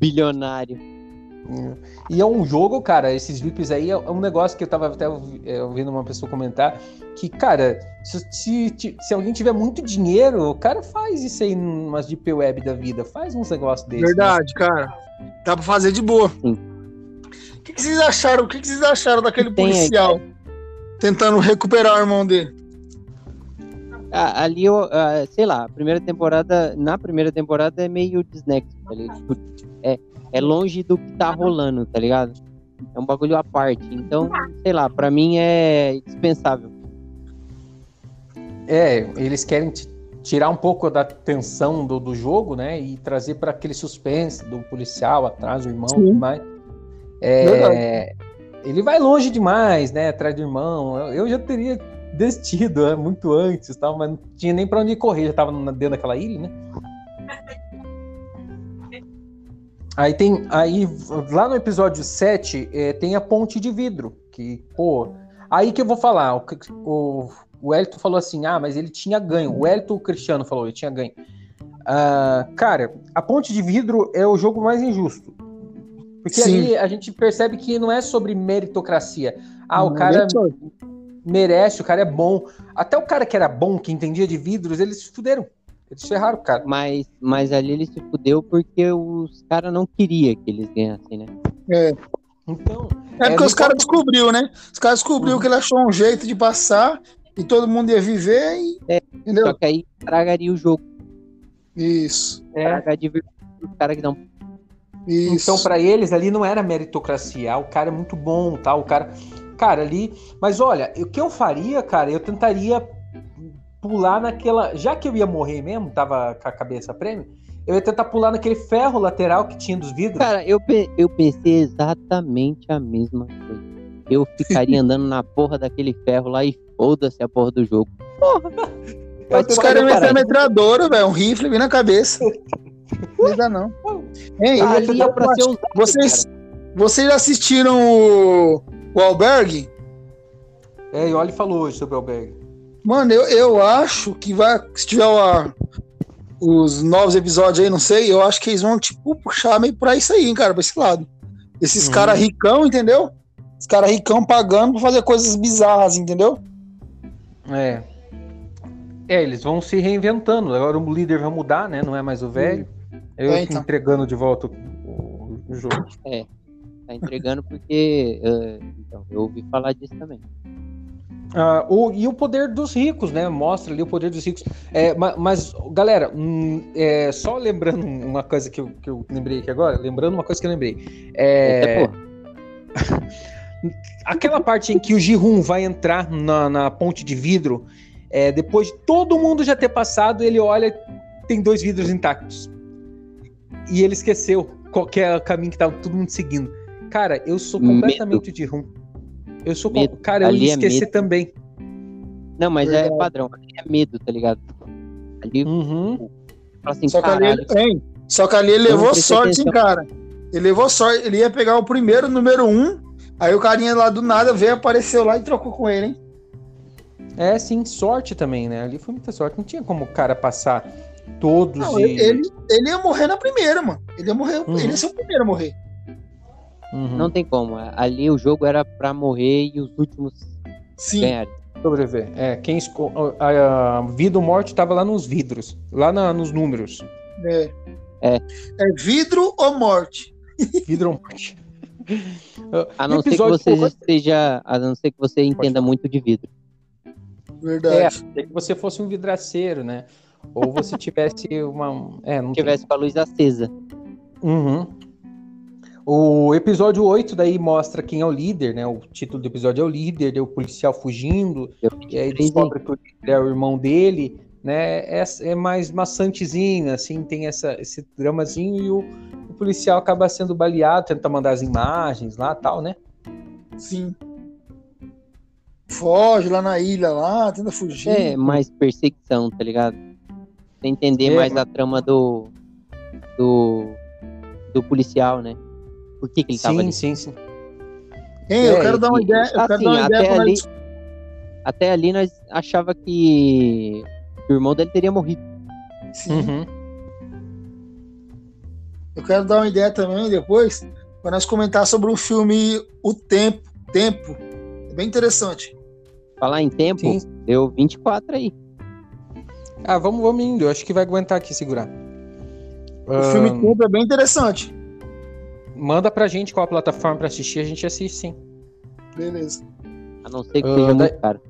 bilionário. E é um jogo, cara, esses VIPs aí é um negócio que eu tava até ouvi- é, ouvindo uma pessoa comentar, que, cara, se, se, se alguém tiver muito dinheiro, o cara faz isso aí numas deep web da vida, faz uns negócios desses. né? Verdade, cara. Dá pra fazer de boa. Sim. O que, que vocês acharam? O que, que vocês acharam daquele Tem aí, policial tentando recuperar o irmão dele? Ah, ali, eu, ah, sei lá, a primeira temporada, na primeira temporada é meio desnexo, tá ligado? Tipo, é, é longe do que tá rolando, tá ligado? É um bagulho à parte. Então, sei lá, pra mim é dispensável. É, eles querem ti- tirar um pouco da tensão do, do jogo, né? E trazer para aquele suspense do policial atrás do irmão e Sim. mais. É, ele vai longe demais, né? Atrás do irmão. Eu, já teria desistido né, muito antes, tal, mas não tinha nem para onde correr, já tava na- dentro daquela ilha, né? Aí tem. Aí, lá no episódio 7, é, tem a ponte de vidro. Que, pô. Aí que eu vou falar. O, o, o falou assim: ah, mas ele tinha ganho. O Elton o Cristiano falou, ele tinha ganho. Ah, cara, a ponte de vidro é o jogo mais injusto. Porque Sim. ali a gente percebe que não é sobre meritocracia. Ah, o Não, cara nem merece, o cara é bom. Até o cara que era bom, que entendia de vidros, eles se fuderam. Eles ferraram o cara. Mas, mas ali ele se fudeu porque os caras não queriam que eles ganhassem, né? É. Então, É porque É, os não caras descobriu, né? Os caras descobriu Uhum. que ele achou um jeito de passar e todo mundo ia viver e. É, Entendeu? Só que aí tragaria o jogo. Isso. é, Traga a diversão dos caras que dão. Isso. Então, pra eles ali não era meritocracia. Ah, o cara é muito bom, tá? O cara. Cara, ali. Mas olha, o que eu faria, cara, eu tentaria pular naquela. Já que eu ia morrer mesmo, tava com a cabeça prêmio, eu ia tentar pular naquele ferro lateral que tinha dos vidros. Cara, eu, pe- eu pensei exatamente a mesma coisa. Eu ficaria <laughs> andando na porra daquele ferro lá e foda-se a porra do jogo. Porra! Os caras caralho. metralhadora, velho. Um rifle bem na cabeça. <laughs> Não dá, não. Hein, Ali é pra ser usado, vocês, cara. vocês assistiram o, o Albergue? É, e olha e falou hoje sobre o Albergue. Mano, eu, eu acho que vai. Se tiver a- os novos episódios aí, não sei, eu acho que eles vão, tipo, puxar meio pra isso aí, hein, cara, pra esse lado. Esses Uhum. caras ricão, entendeu? Os caras ricão pagando pra fazer coisas bizarras, entendeu? É. É, eles vão se reinventando. Agora o líder vai mudar, né? Não é mais o velho. Eu É, então. entregando de volta o, o- jogo. Tá entregando porque. eh, então, eu ouvi falar disso também. Ah, o- e o poder dos ricos, né? Mostra ali o poder dos ricos. É, ma- mas, galera, hum, é, só lembrando uma coisa que eu, que eu lembrei aqui agora, lembrando uma coisa que eu lembrei. É, Eita, porra. <laughs> aquela parte em que o Jihun vai entrar na, na ponte de vidro, é, depois de todo mundo já ter passado, ele olha, tem dois vidros intactos. E ele esqueceu qual que é o caminho que tava todo mundo seguindo. Cara, eu sou Medo. completamente o Jihun. Eu sou. com- Medo. Cara, eu Ali ia é esquecer medo. também. Não, mas Verdade. é padrão. Ali é medo, tá ligado? Ali Uhum. fala assim, Só que, ali, hein? Só que ali ele levou sorte, hein, cara. Ele levou sorte. Ele ia pegar o primeiro, número um. Aí o carinha lá do nada veio, apareceu lá e trocou com ele, hein? É, sim, sorte também, né? Ali foi muita sorte. Não tinha como o cara passar todos Não, e... ele, ele, ia morrer na primeira, mano. Ele ia morrer. Uhum. Ele ia ser o primeiro a morrer. Uhum. Não tem como. Ali o jogo era pra morrer e os últimos Sim. ganharem. sobreviver. É, quem esco... a, a vida ou morte tava lá nos vidros, lá na- nos números. É. É. É vidro ou morte? <laughs> Vidro ou morte. A não ser que você pô, esteja. A não ser que você entenda muito de vidro. Verdade. é que você fosse um vidraceiro, né? Ou você tivesse uma. É, não Se tivesse com a luz acesa. Uhum. O episódio 8 daí mostra quem é o líder, né? O título do episódio é o líder, daí o policial fugindo, Eu e aí descobre que o líder é o irmão dele, né? É, é mais maçantezinho, assim, tem essa, esse dramazinho e o, o policial acaba sendo baleado, tenta mandar as imagens lá tal, né? Sim. Foge lá na ilha, lá, tenta fugir. É mais perseguição, tá ligado? Você entender É, mais a trama do. do. do policial, né? Por que, que ele tava sim, ali? sim, sim. Hein, eu É, quero dar uma ideia. Eu quero assim, dar uma ideia até pra ali- nós- Até ali nós achava que o irmão dele teria morrido. Sim. Uhum. Eu quero dar uma ideia também depois para nós comentar sobre o filme O Tempo. Tempo. É bem interessante. Falar em tempo, Sim. deu 24 aí. Ah, vamos, vamos indo. Eu acho que vai aguentar aqui segurar. O Ahn, filme Tempo é bem interessante. Manda pra gente qual a plataforma pra assistir, a gente assiste sim. Beleza. A não ser que Ah, seja muito caro.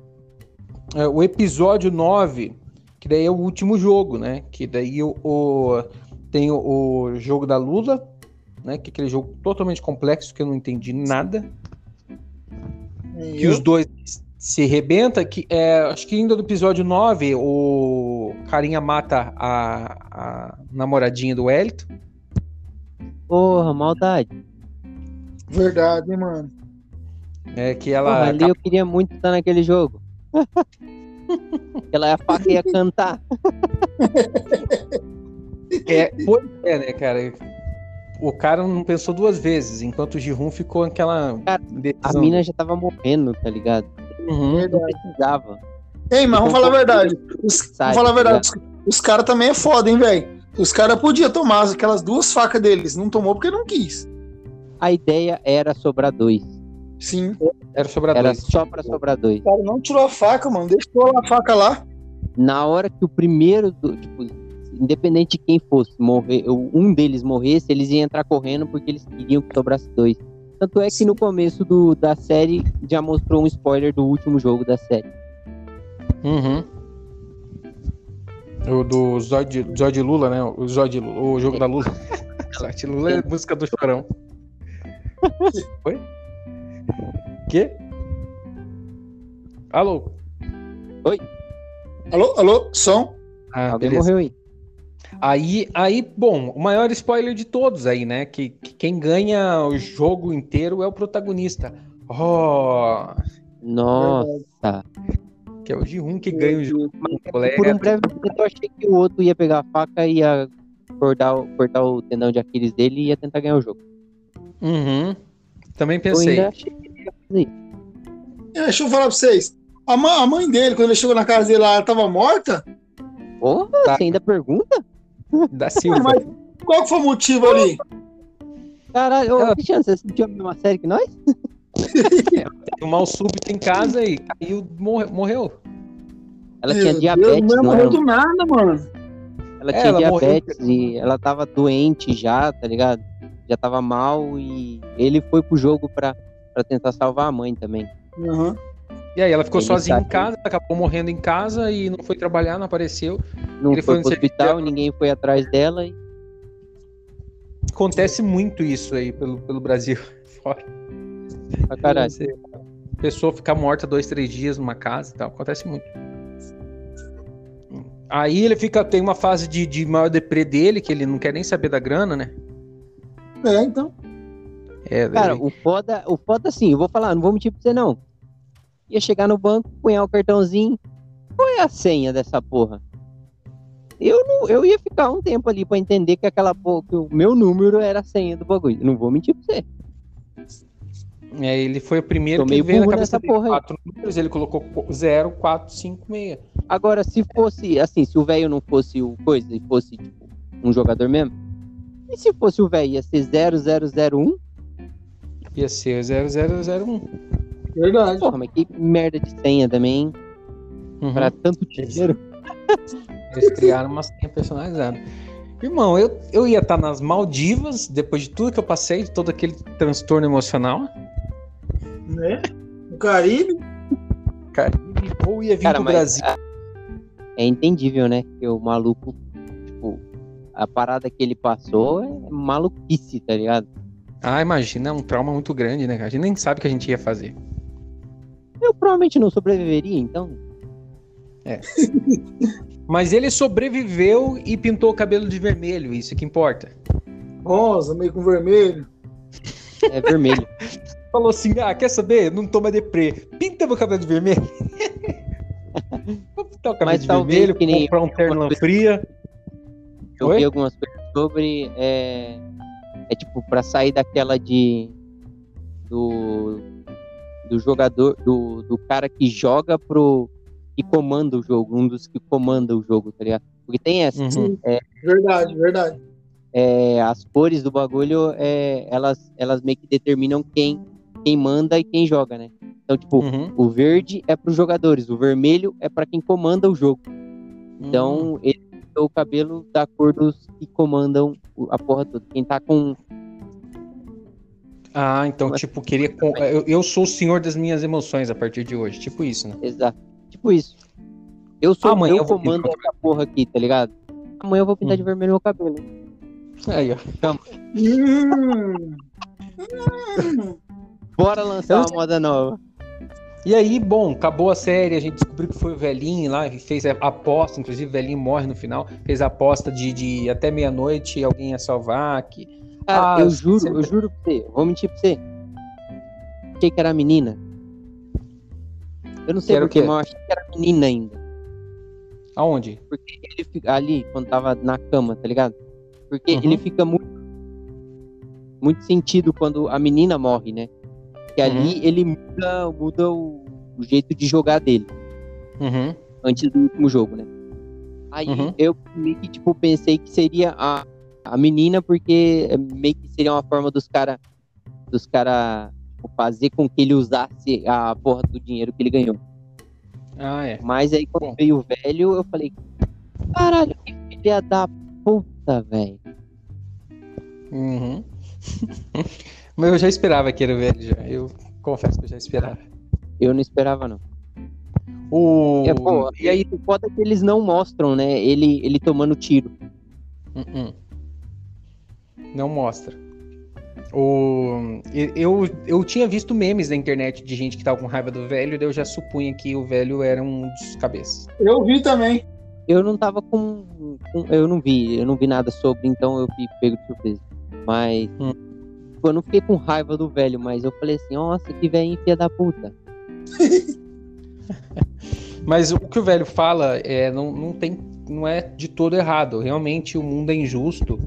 É, o episódio 9, que daí é o último jogo, né? Que daí o, o- tem o, o jogo da Lula, né? Que é aquele jogo totalmente complexo que eu não entendi nada. E Que eu- os dois se arrebenta, que é, acho que ainda do episódio 9, o carinha mata a, a namoradinha do Wellington. Porra, maldade. Verdade, hein, mano. É que Porra, ela ali eu queria muito estar naquele jogo. <laughs> Ela ia faca e ia cantar. É, pois é, né, cara? O cara não pensou duas vezes, enquanto o Jihun ficou aquela Cara, A mina já tava morrendo, tá ligado? Uhum. Não precisava. Ei, mas vamos falar a verdade. Os, Sai, vamos falar a verdade. Os, os caras também é foda, hein, velho? Os caras podiam tomar aquelas duas facas deles. Não tomou porque não quis. a ideia era sobrar dois. Sim. Era sobrar Era dois. só pra sobrar dois. O cara não tirou a faca, mano. Deixou a faca lá. Na hora que o primeiro, do, tipo, independente de quem fosse, morrer, um deles morresse, eles iam entrar correndo porque eles queriam que sobrasse dois. Tanto é que no começo do, da série já mostrou um spoiler do último jogo da série. Uhum. O do Zóio de Lula, né? O Lula, o jogo da Lula. <laughs> Zóio de Lula é música do Chorão. <laughs> Oi? Quê? Alô? Alô, alô, som. Ah, Alguém beleza. morreu aí. Aí, aí, bom, o maior spoiler de todos aí, né? Que, que quem ganha o jogo inteiro é o protagonista. Oh, Nossa. que é o G1 que ganha o jogo. Por um breve momento eu achei que o outro ia pegar a faca e ia cortar, o- cortar o tendão de Aquiles dele e ia tentar ganhar o jogo. Uhum. Também Eu pensei. ainda achei que ele ia fazer isso. É, Deixa eu falar pra vocês. A mãe, a mãe dele, quando ele chegou na casa dele lá, ela tava morta? Porra, Tá. você ainda pergunta? Da Silva. Mas qual que foi o motivo ali? Caralho, ô, Ela- Cristiano, você assistiu a mesma série que nós? <laughs> Tem um mal súbito em casa e caiu, morre- morreu. Ela Meu tinha Deus, diabetes, não não morreu do nada, mano. Ela É, tinha ela morreu. diabetes e ela tava doente já, tá ligado? Já tava mal e ele foi pro jogo pra, pra tentar salvar a mãe também. Uhum. E aí ela ficou Ele sozinha em saiu. casa, acabou morrendo em casa e não foi trabalhar, não apareceu. Não Ele foi foi no serviço hospital, dela. ninguém foi atrás dela e Acontece muito isso aí pelo, pelo Brasil. <laughs> Fora. pra caralho. Pessoa ficar morta dois, três dias numa casa e tal. Acontece muito. Aí ele fica, tem uma fase de, de maior deprê dele, que ele não quer nem saber da grana, né? É, então. É, Cara, ele- o foda, o foda assim, eu vou falar, não vou mentir pra você não. Ia chegar no banco, punhar o cartãozinho. Qual é a senha dessa porra? Eu, não, eu ia ficar um tempo ali pra entender que aquela porra, que o meu número era a senha do bagulho. Não vou mentir pra você. é, ele foi o primeiro Tô que veio na cabeça dele. porra aí. Quatro números, ele colocou 0, 4, 5, 6. Agora, se fosse, assim, se o velho não fosse o coisa e fosse, tipo, um jogador mesmo, e se fosse o velho, ia ser 0001? Ia ser 0001. Verdade. Porra, mas que merda de senha também, hein? Uhum. Pra tanto dinheiro. Eles criaram uma senha personalizada. Irmão, eu, eu ia estar nas Maldivas, depois de tudo que eu passei, de todo aquele transtorno emocional. Né? O Caribe. Caribe, ou ia vir Cara, pro mas Brasil. a- é entendível, né? Que o maluco, tipo, a parada que ele passou é maluquice, tá ligado? Ah, imagina, é um trauma muito grande, né? cara? A gente nem sabe o que a gente ia fazer. Eu provavelmente não sobreviveria, então. <laughs> Mas ele sobreviveu e pintou o cabelo de vermelho, isso que importa. Rosa, meio com vermelho. É vermelho. <laughs> Falou assim: ah, quer saber? Não toma deprê. Pinta meu cabelo de vermelho. <laughs> Vou pintar o cabelo Mas de talvez vermelho, que nem- comprar um terno fria. Eu Oi? vi algumas coisas sobre. É, é tipo, pra sair daquela de. Do. Do jogador. Do, do cara que joga pro. Que comanda o jogo. Um dos que comanda o jogo, tá ligado? Porque tem essa. Uhum. Verdade, verdade. é, as cores do bagulho, é, elas, elas meio que determinam quem, quem manda e quem joga, né? Então, tipo, Uhum. o verde é pros jogadores, o vermelho é pra quem comanda o jogo. Então, ele pintou o cabelo da cor dos que comandam a porra toda. Quem tá com. Ah, então, Mas- tipo, queria. Eu, eu sou o senhor das minhas emoções a partir de hoje. Tipo isso, né? Exato. Tipo isso. Eu sou Amanhã eu eu vou comando essa porra aqui, tá ligado? Amanhã eu vou pintar Hum. de vermelho meu cabelo. Aí, ó. <laughs> Bora lançar Eu uma moda nova. E aí, bom, acabou a série, a gente descobriu que foi o velhinho lá, que fez a aposta, inclusive o velhinho morre no final, fez a aposta de, de até meia-noite alguém ia salvar. Que... Cara, Ah, eu eu juro, sempre- eu juro pra você, vou mentir pra você. Achei que era menina. Eu não sei Era o porquê, quê? mas eu achei que era menina ainda. Aonde? Porque ele fica ali, quando tava na cama, tá ligado? Porque Uhum. ele fica muito. Muito sentido quando a menina morre, né? Que ali Uhum. ele muda, muda o, o jeito de jogar dele. Uhum. antes do último jogo, né? Aí Uhum. eu meio que, tipo, pensei que seria a, a menina, porque é meio que seria uma forma dos caras dos caras tipo, fazer com que ele usasse a porra do dinheiro que ele ganhou. Ah, é. Mas aí quando Bom. veio o velho, eu falei, caralho, que filha da puta, velho. Uhum. <laughs> Mas eu já esperava que era o velho já. Eu confesso que eu já esperava. Eu não esperava, não. O... É, pô, e aí? O foda é que eles não mostram, né? Ele, ele tomando tiro. Uh-uh. Não mostra. O... Eu, eu tinha visto memes na internet de gente que tava com raiva do velho, daí eu já supunha que o velho era um dos cabeças. Eu vi também. Eu não tava com, com- Eu não vi, eu não vi nada sobre, então eu fui pego de surpresa. Mas. Hum. tipo, Eu não fiquei com raiva do velho, mas eu falei assim, nossa, que velho filha da puta. <laughs> Mas o que o velho fala é, não, não, tem, não é de todo errado. Realmente o mundo é injusto.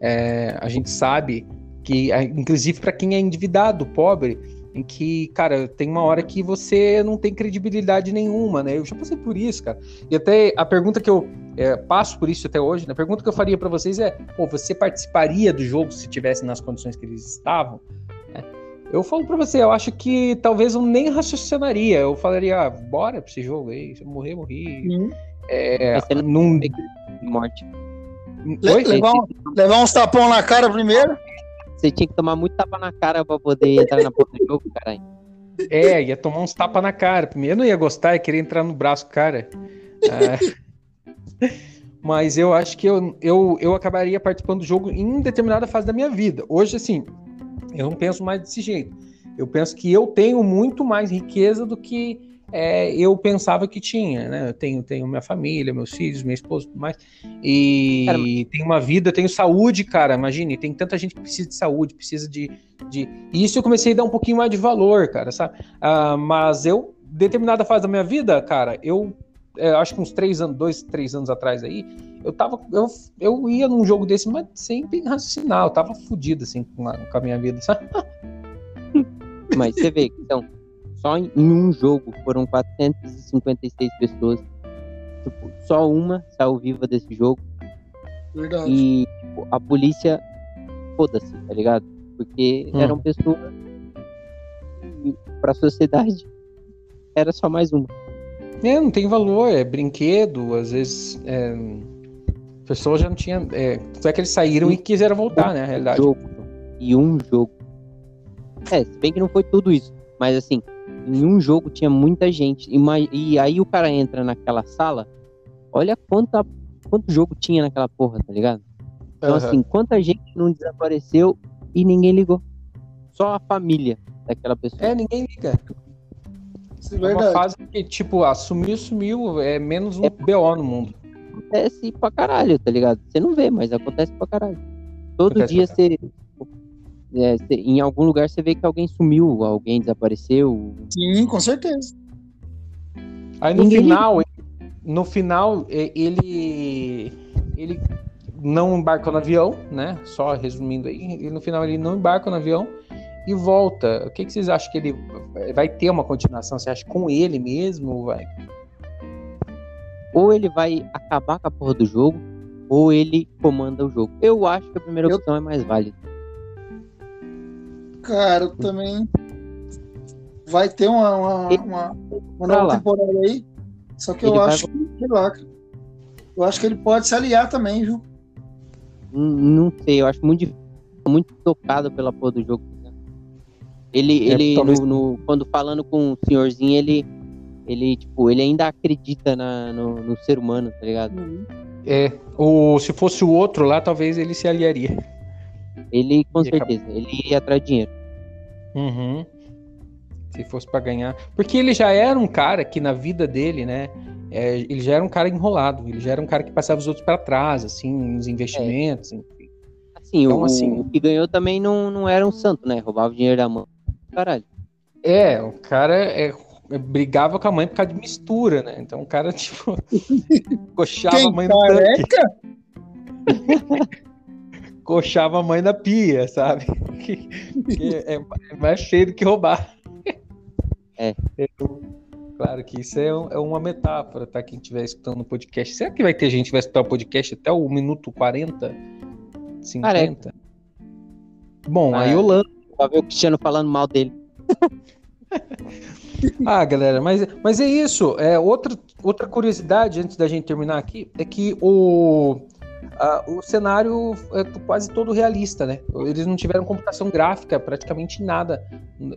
É, a gente sabe que, a- inclusive para quem é endividado, pobre, em que, cara, tem uma hora que você não tem credibilidade nenhuma, né? Eu já passei por isso, cara. E até a pergunta que eu é, passo por isso até hoje, né? A pergunta que eu faria para vocês é: pô, você participaria do jogo se tivesse nas condições que eles estavam? É. Eu falo pra você, eu acho que talvez eu nem raciocinaria. Eu falaria, ah, bora pra esse jogo aí. Se eu morrer, morri. É, Mas você não num... de morte. Le- Oi? levar, um- levar uns tapão na cara primeiro. Você tinha que tomar muito tapa na cara pra poder entrar na porta do jogo, caralho. É, ia tomar uns tapas na cara. Primeiro não ia gostar, ia querer entrar no braço cara. É. <laughs> Mas eu acho que eu, eu, eu acabaria participando do jogo em determinada fase da minha vida. Hoje, assim, eu não penso mais desse jeito. Eu penso que eu tenho muito mais riqueza do que é, eu pensava que tinha, né? Eu tenho, tenho minha família, meus filhos, minha esposa, tudo mais. E Cara, tenho uma vida, tenho saúde, cara. Imagine, tem tanta gente que precisa de saúde, precisa de, de. E isso eu comecei a dar um pouquinho mais de valor, cara, sabe? Ah, mas eu, determinada fase da minha vida, cara, eu é, acho que uns três anos, dois, três anos atrás aí, eu tava. Eu, eu ia num jogo desse, mas sem raciocinar, eu tava fudido, assim, com a, com a minha vida, sabe? <laughs> Mas você vê, então, só em em um jogo foram 456 pessoas. Tipo, só uma saiu viva desse jogo. Verdade. E tipo, a polícia, foda-se, tá ligado? Porque Hum. eram pessoas que, pra sociedade, era só mais uma. É, não tem valor, é brinquedo, às vezes. É, a pessoa já não tinha. É, só que eles saíram e quiseram voltar, né? Na realidade. jogo. E um jogo. É, se bem que não foi tudo isso. Mas assim, em um jogo tinha muita gente. E, e aí o cara entra naquela sala, olha quanta, quanto jogo tinha naquela porra, tá ligado? Então, Aham. assim, quanta gente não desapareceu e ninguém ligou. Só a família daquela pessoa. É, ninguém liga. Isso é É uma verdade. fase que, tipo, ah, sumiu, é menos um BO no mundo. Acontece pra caralho, tá ligado? Você não vê, mas acontece pra caralho. Todo Acontece dia você. É, em algum lugar você vê que alguém sumiu, alguém desapareceu. Sim, com certeza. Aí no Ninguém final, no final, ele. Ele não embarca no avião, né? Só resumindo aí, e no final ele não embarca no avião e volta. O que, que vocês acham que ele vai ter uma continuação? Você acha com ele mesmo? ou Vai? ou ele vai acabar com a porra do jogo, ou ele comanda o jogo. Eu acho que a primeira Eu- opção é mais válida. Cara, eu também. Vai ter uma, uma, uma, uma nova lá. temporada aí. Só que eu Ele vai acho que, sei lá. Eu acho que ele pode se aliar também, viu? Hum, Não sei, eu acho muito difícil, muito tocado pela porra do jogo. né? Ele, É, ele talvez- no, no- quando falando com o senhorzinho, ele, ele, tipo, ele ainda acredita na, no, no ser humano, tá ligado? É, ou se fosse o outro lá, talvez ele se aliaria. Ele, com Ia acabar- certeza, ele ia atrás de dinheiro. Uhum. Se fosse pra ganhar. Porque ele já era um cara que na vida dele, né? é, ele já era um cara enrolado. Ele já era um cara que passava os outros pra trás, assim, nos investimentos. enfim. Assim, Então, o, assim- o que ganhou também não, não era um santo, né? Roubava o dinheiro da mão. Caralho. É, o cara é, é, brigava com a mãe por causa de mistura, né? Então o cara, <laughs> tipo, coxava a Quem mãe no tanque, careca? <laughs> coxava a mãe na pia, sabe? Que- que é, é mais feio do que roubar. É. Eu- claro que isso é, um- é uma metáfora, tá? Quem estiver escutando o podcast. Será que vai ter gente que vai escutar o podcast até o minuto 40? 50? Bom, Ah, aí é. eu lanço Pra ver o Cristiano falando mal dele. <laughs> Ah, galera, mas, mas é isso. É, outra, outra curiosidade, antes da gente terminar aqui, é que o, a- o cenário é quase todo realista, né? Eles não tiveram computação gráfica, praticamente nada.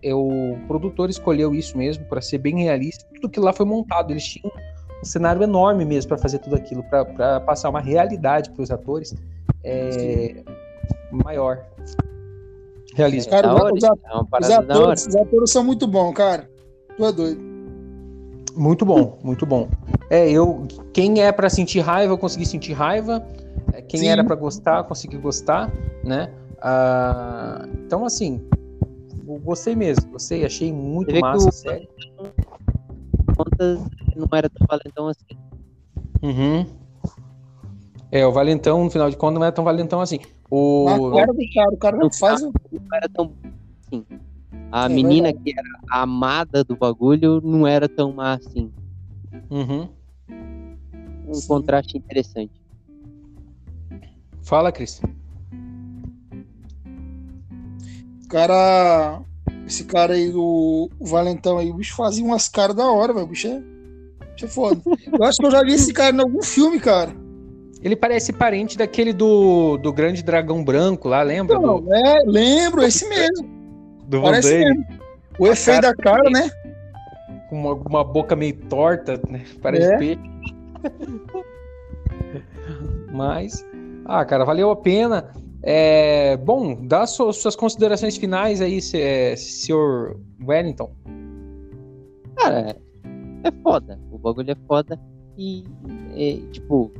É, O produtor escolheu isso mesmo, para ser bem realista. Tudo que lá foi montado. Eles tinham um cenário enorme mesmo para fazer tudo aquilo, para passar uma realidade para os atores é, maior. Realismo. Cara, da os- hora, é Os atores, os atores são muito bons, cara. Tu é doido. Muito bom, muito bom. É, eu quem é pra sentir raiva, eu consegui sentir raiva. É, Quem Sim. era pra gostar, consegui gostar, né? Ah, então assim, eu gostei mesmo, gostei, achei muito Você massa o- a série. Contas não era tão valentão assim. Uhum. É, o Valentão, no final de contas, não é tão valentão assim. O Na cara do cara, o cara não faz. o- Não era tão assim. A É menina que era a amada do bagulho não era tão má assim. Uhum. Um Sim. contraste interessante. Fala, Cris. O cara. Esse cara aí, o, o Valentão aí, o bicho fazia umas caras da hora, velho. O bicho é, o bicho é foda. Eu acho que eu já vi esse cara em algum filme, cara. Ele parece parente daquele do, do grande dragão branco lá, lembra? Não, do é, lembro, esse mesmo. do Van Parece mesmo. O efeito da cara, né? com uma, uma boca meio torta, né? Parece É. peixe. Mas, ah, cara, valeu a pena. É, bom, dá suas, suas considerações finais aí, se- é, senhor Wellington. Cara, é foda. O bagulho é foda. E, é, tipo,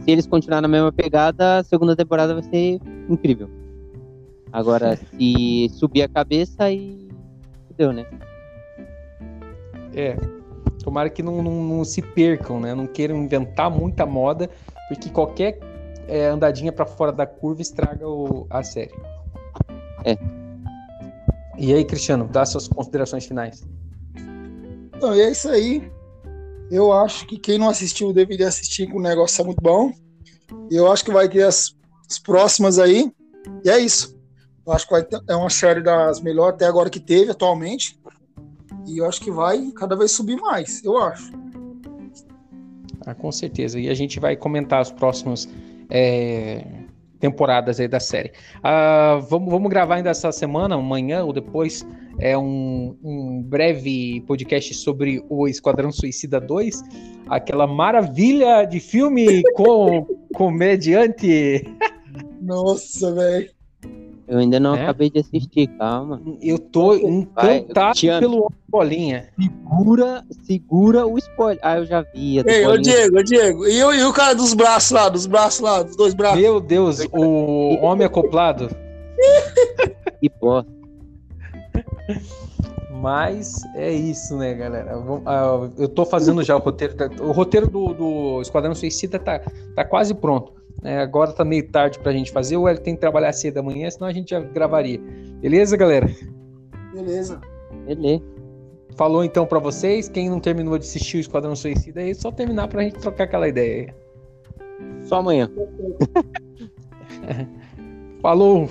se eles continuarem na mesma pegada, a segunda temporada vai ser incrível. Agora, <laughs> se subir a cabeça, aí. Fudeu, né? É. Tomara que não, não- não se percam, né? Não queiram inventar muita moda, porque qualquer é, andadinha pra fora da curva estraga o- a série. É. E aí, Cristiano, dá suas considerações finais. Então, e é isso aí. Eu acho que quem não assistiu deveria assistir, que o negócio é muito bom. E eu acho que vai ter as, as próximas aí. E é isso. Eu acho que vai ter, é uma série das melhores até agora que teve atualmente. E eu acho que vai cada vez subir mais, eu acho. Ah, com certeza. E a gente vai comentar as próximas é, temporadas aí da série. Ah, vamos, vamos gravar ainda essa semana, amanhã ou depois, é um, um breve podcast sobre o Esquadrão Suicida 2, aquela maravilha de filme com <laughs> comediante. Nossa, velho. Eu ainda não É? acabei de assistir, calma. Eu tô encantado amo. pelo Bolinha. Segura, segura o spoiler. Ah, eu já vi. Ei, ô Bolinha. Diego, ô Diego. E, o- e o cara dos braços lá, dos braços lá, dos dois braços? Meu Deus, o homem acoplado. Que bosta. Mas é isso, né, galera? Ah, Eu tô fazendo já o roteiro. tá- O roteiro do, do Esquadrão Suicida tá, tá quase pronto. Né? agora tá meio tarde pra gente fazer. O Hélio tem que trabalhar cedo amanhã, senão a gente já gravaria. Beleza, galera? Beleza. Beleza. Falou então pra vocês. Quem não terminou de assistir o Esquadrão Suicida aí, é só terminar pra gente trocar aquela ideia aí. Só amanhã. <laughs> Falou!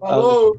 Falou.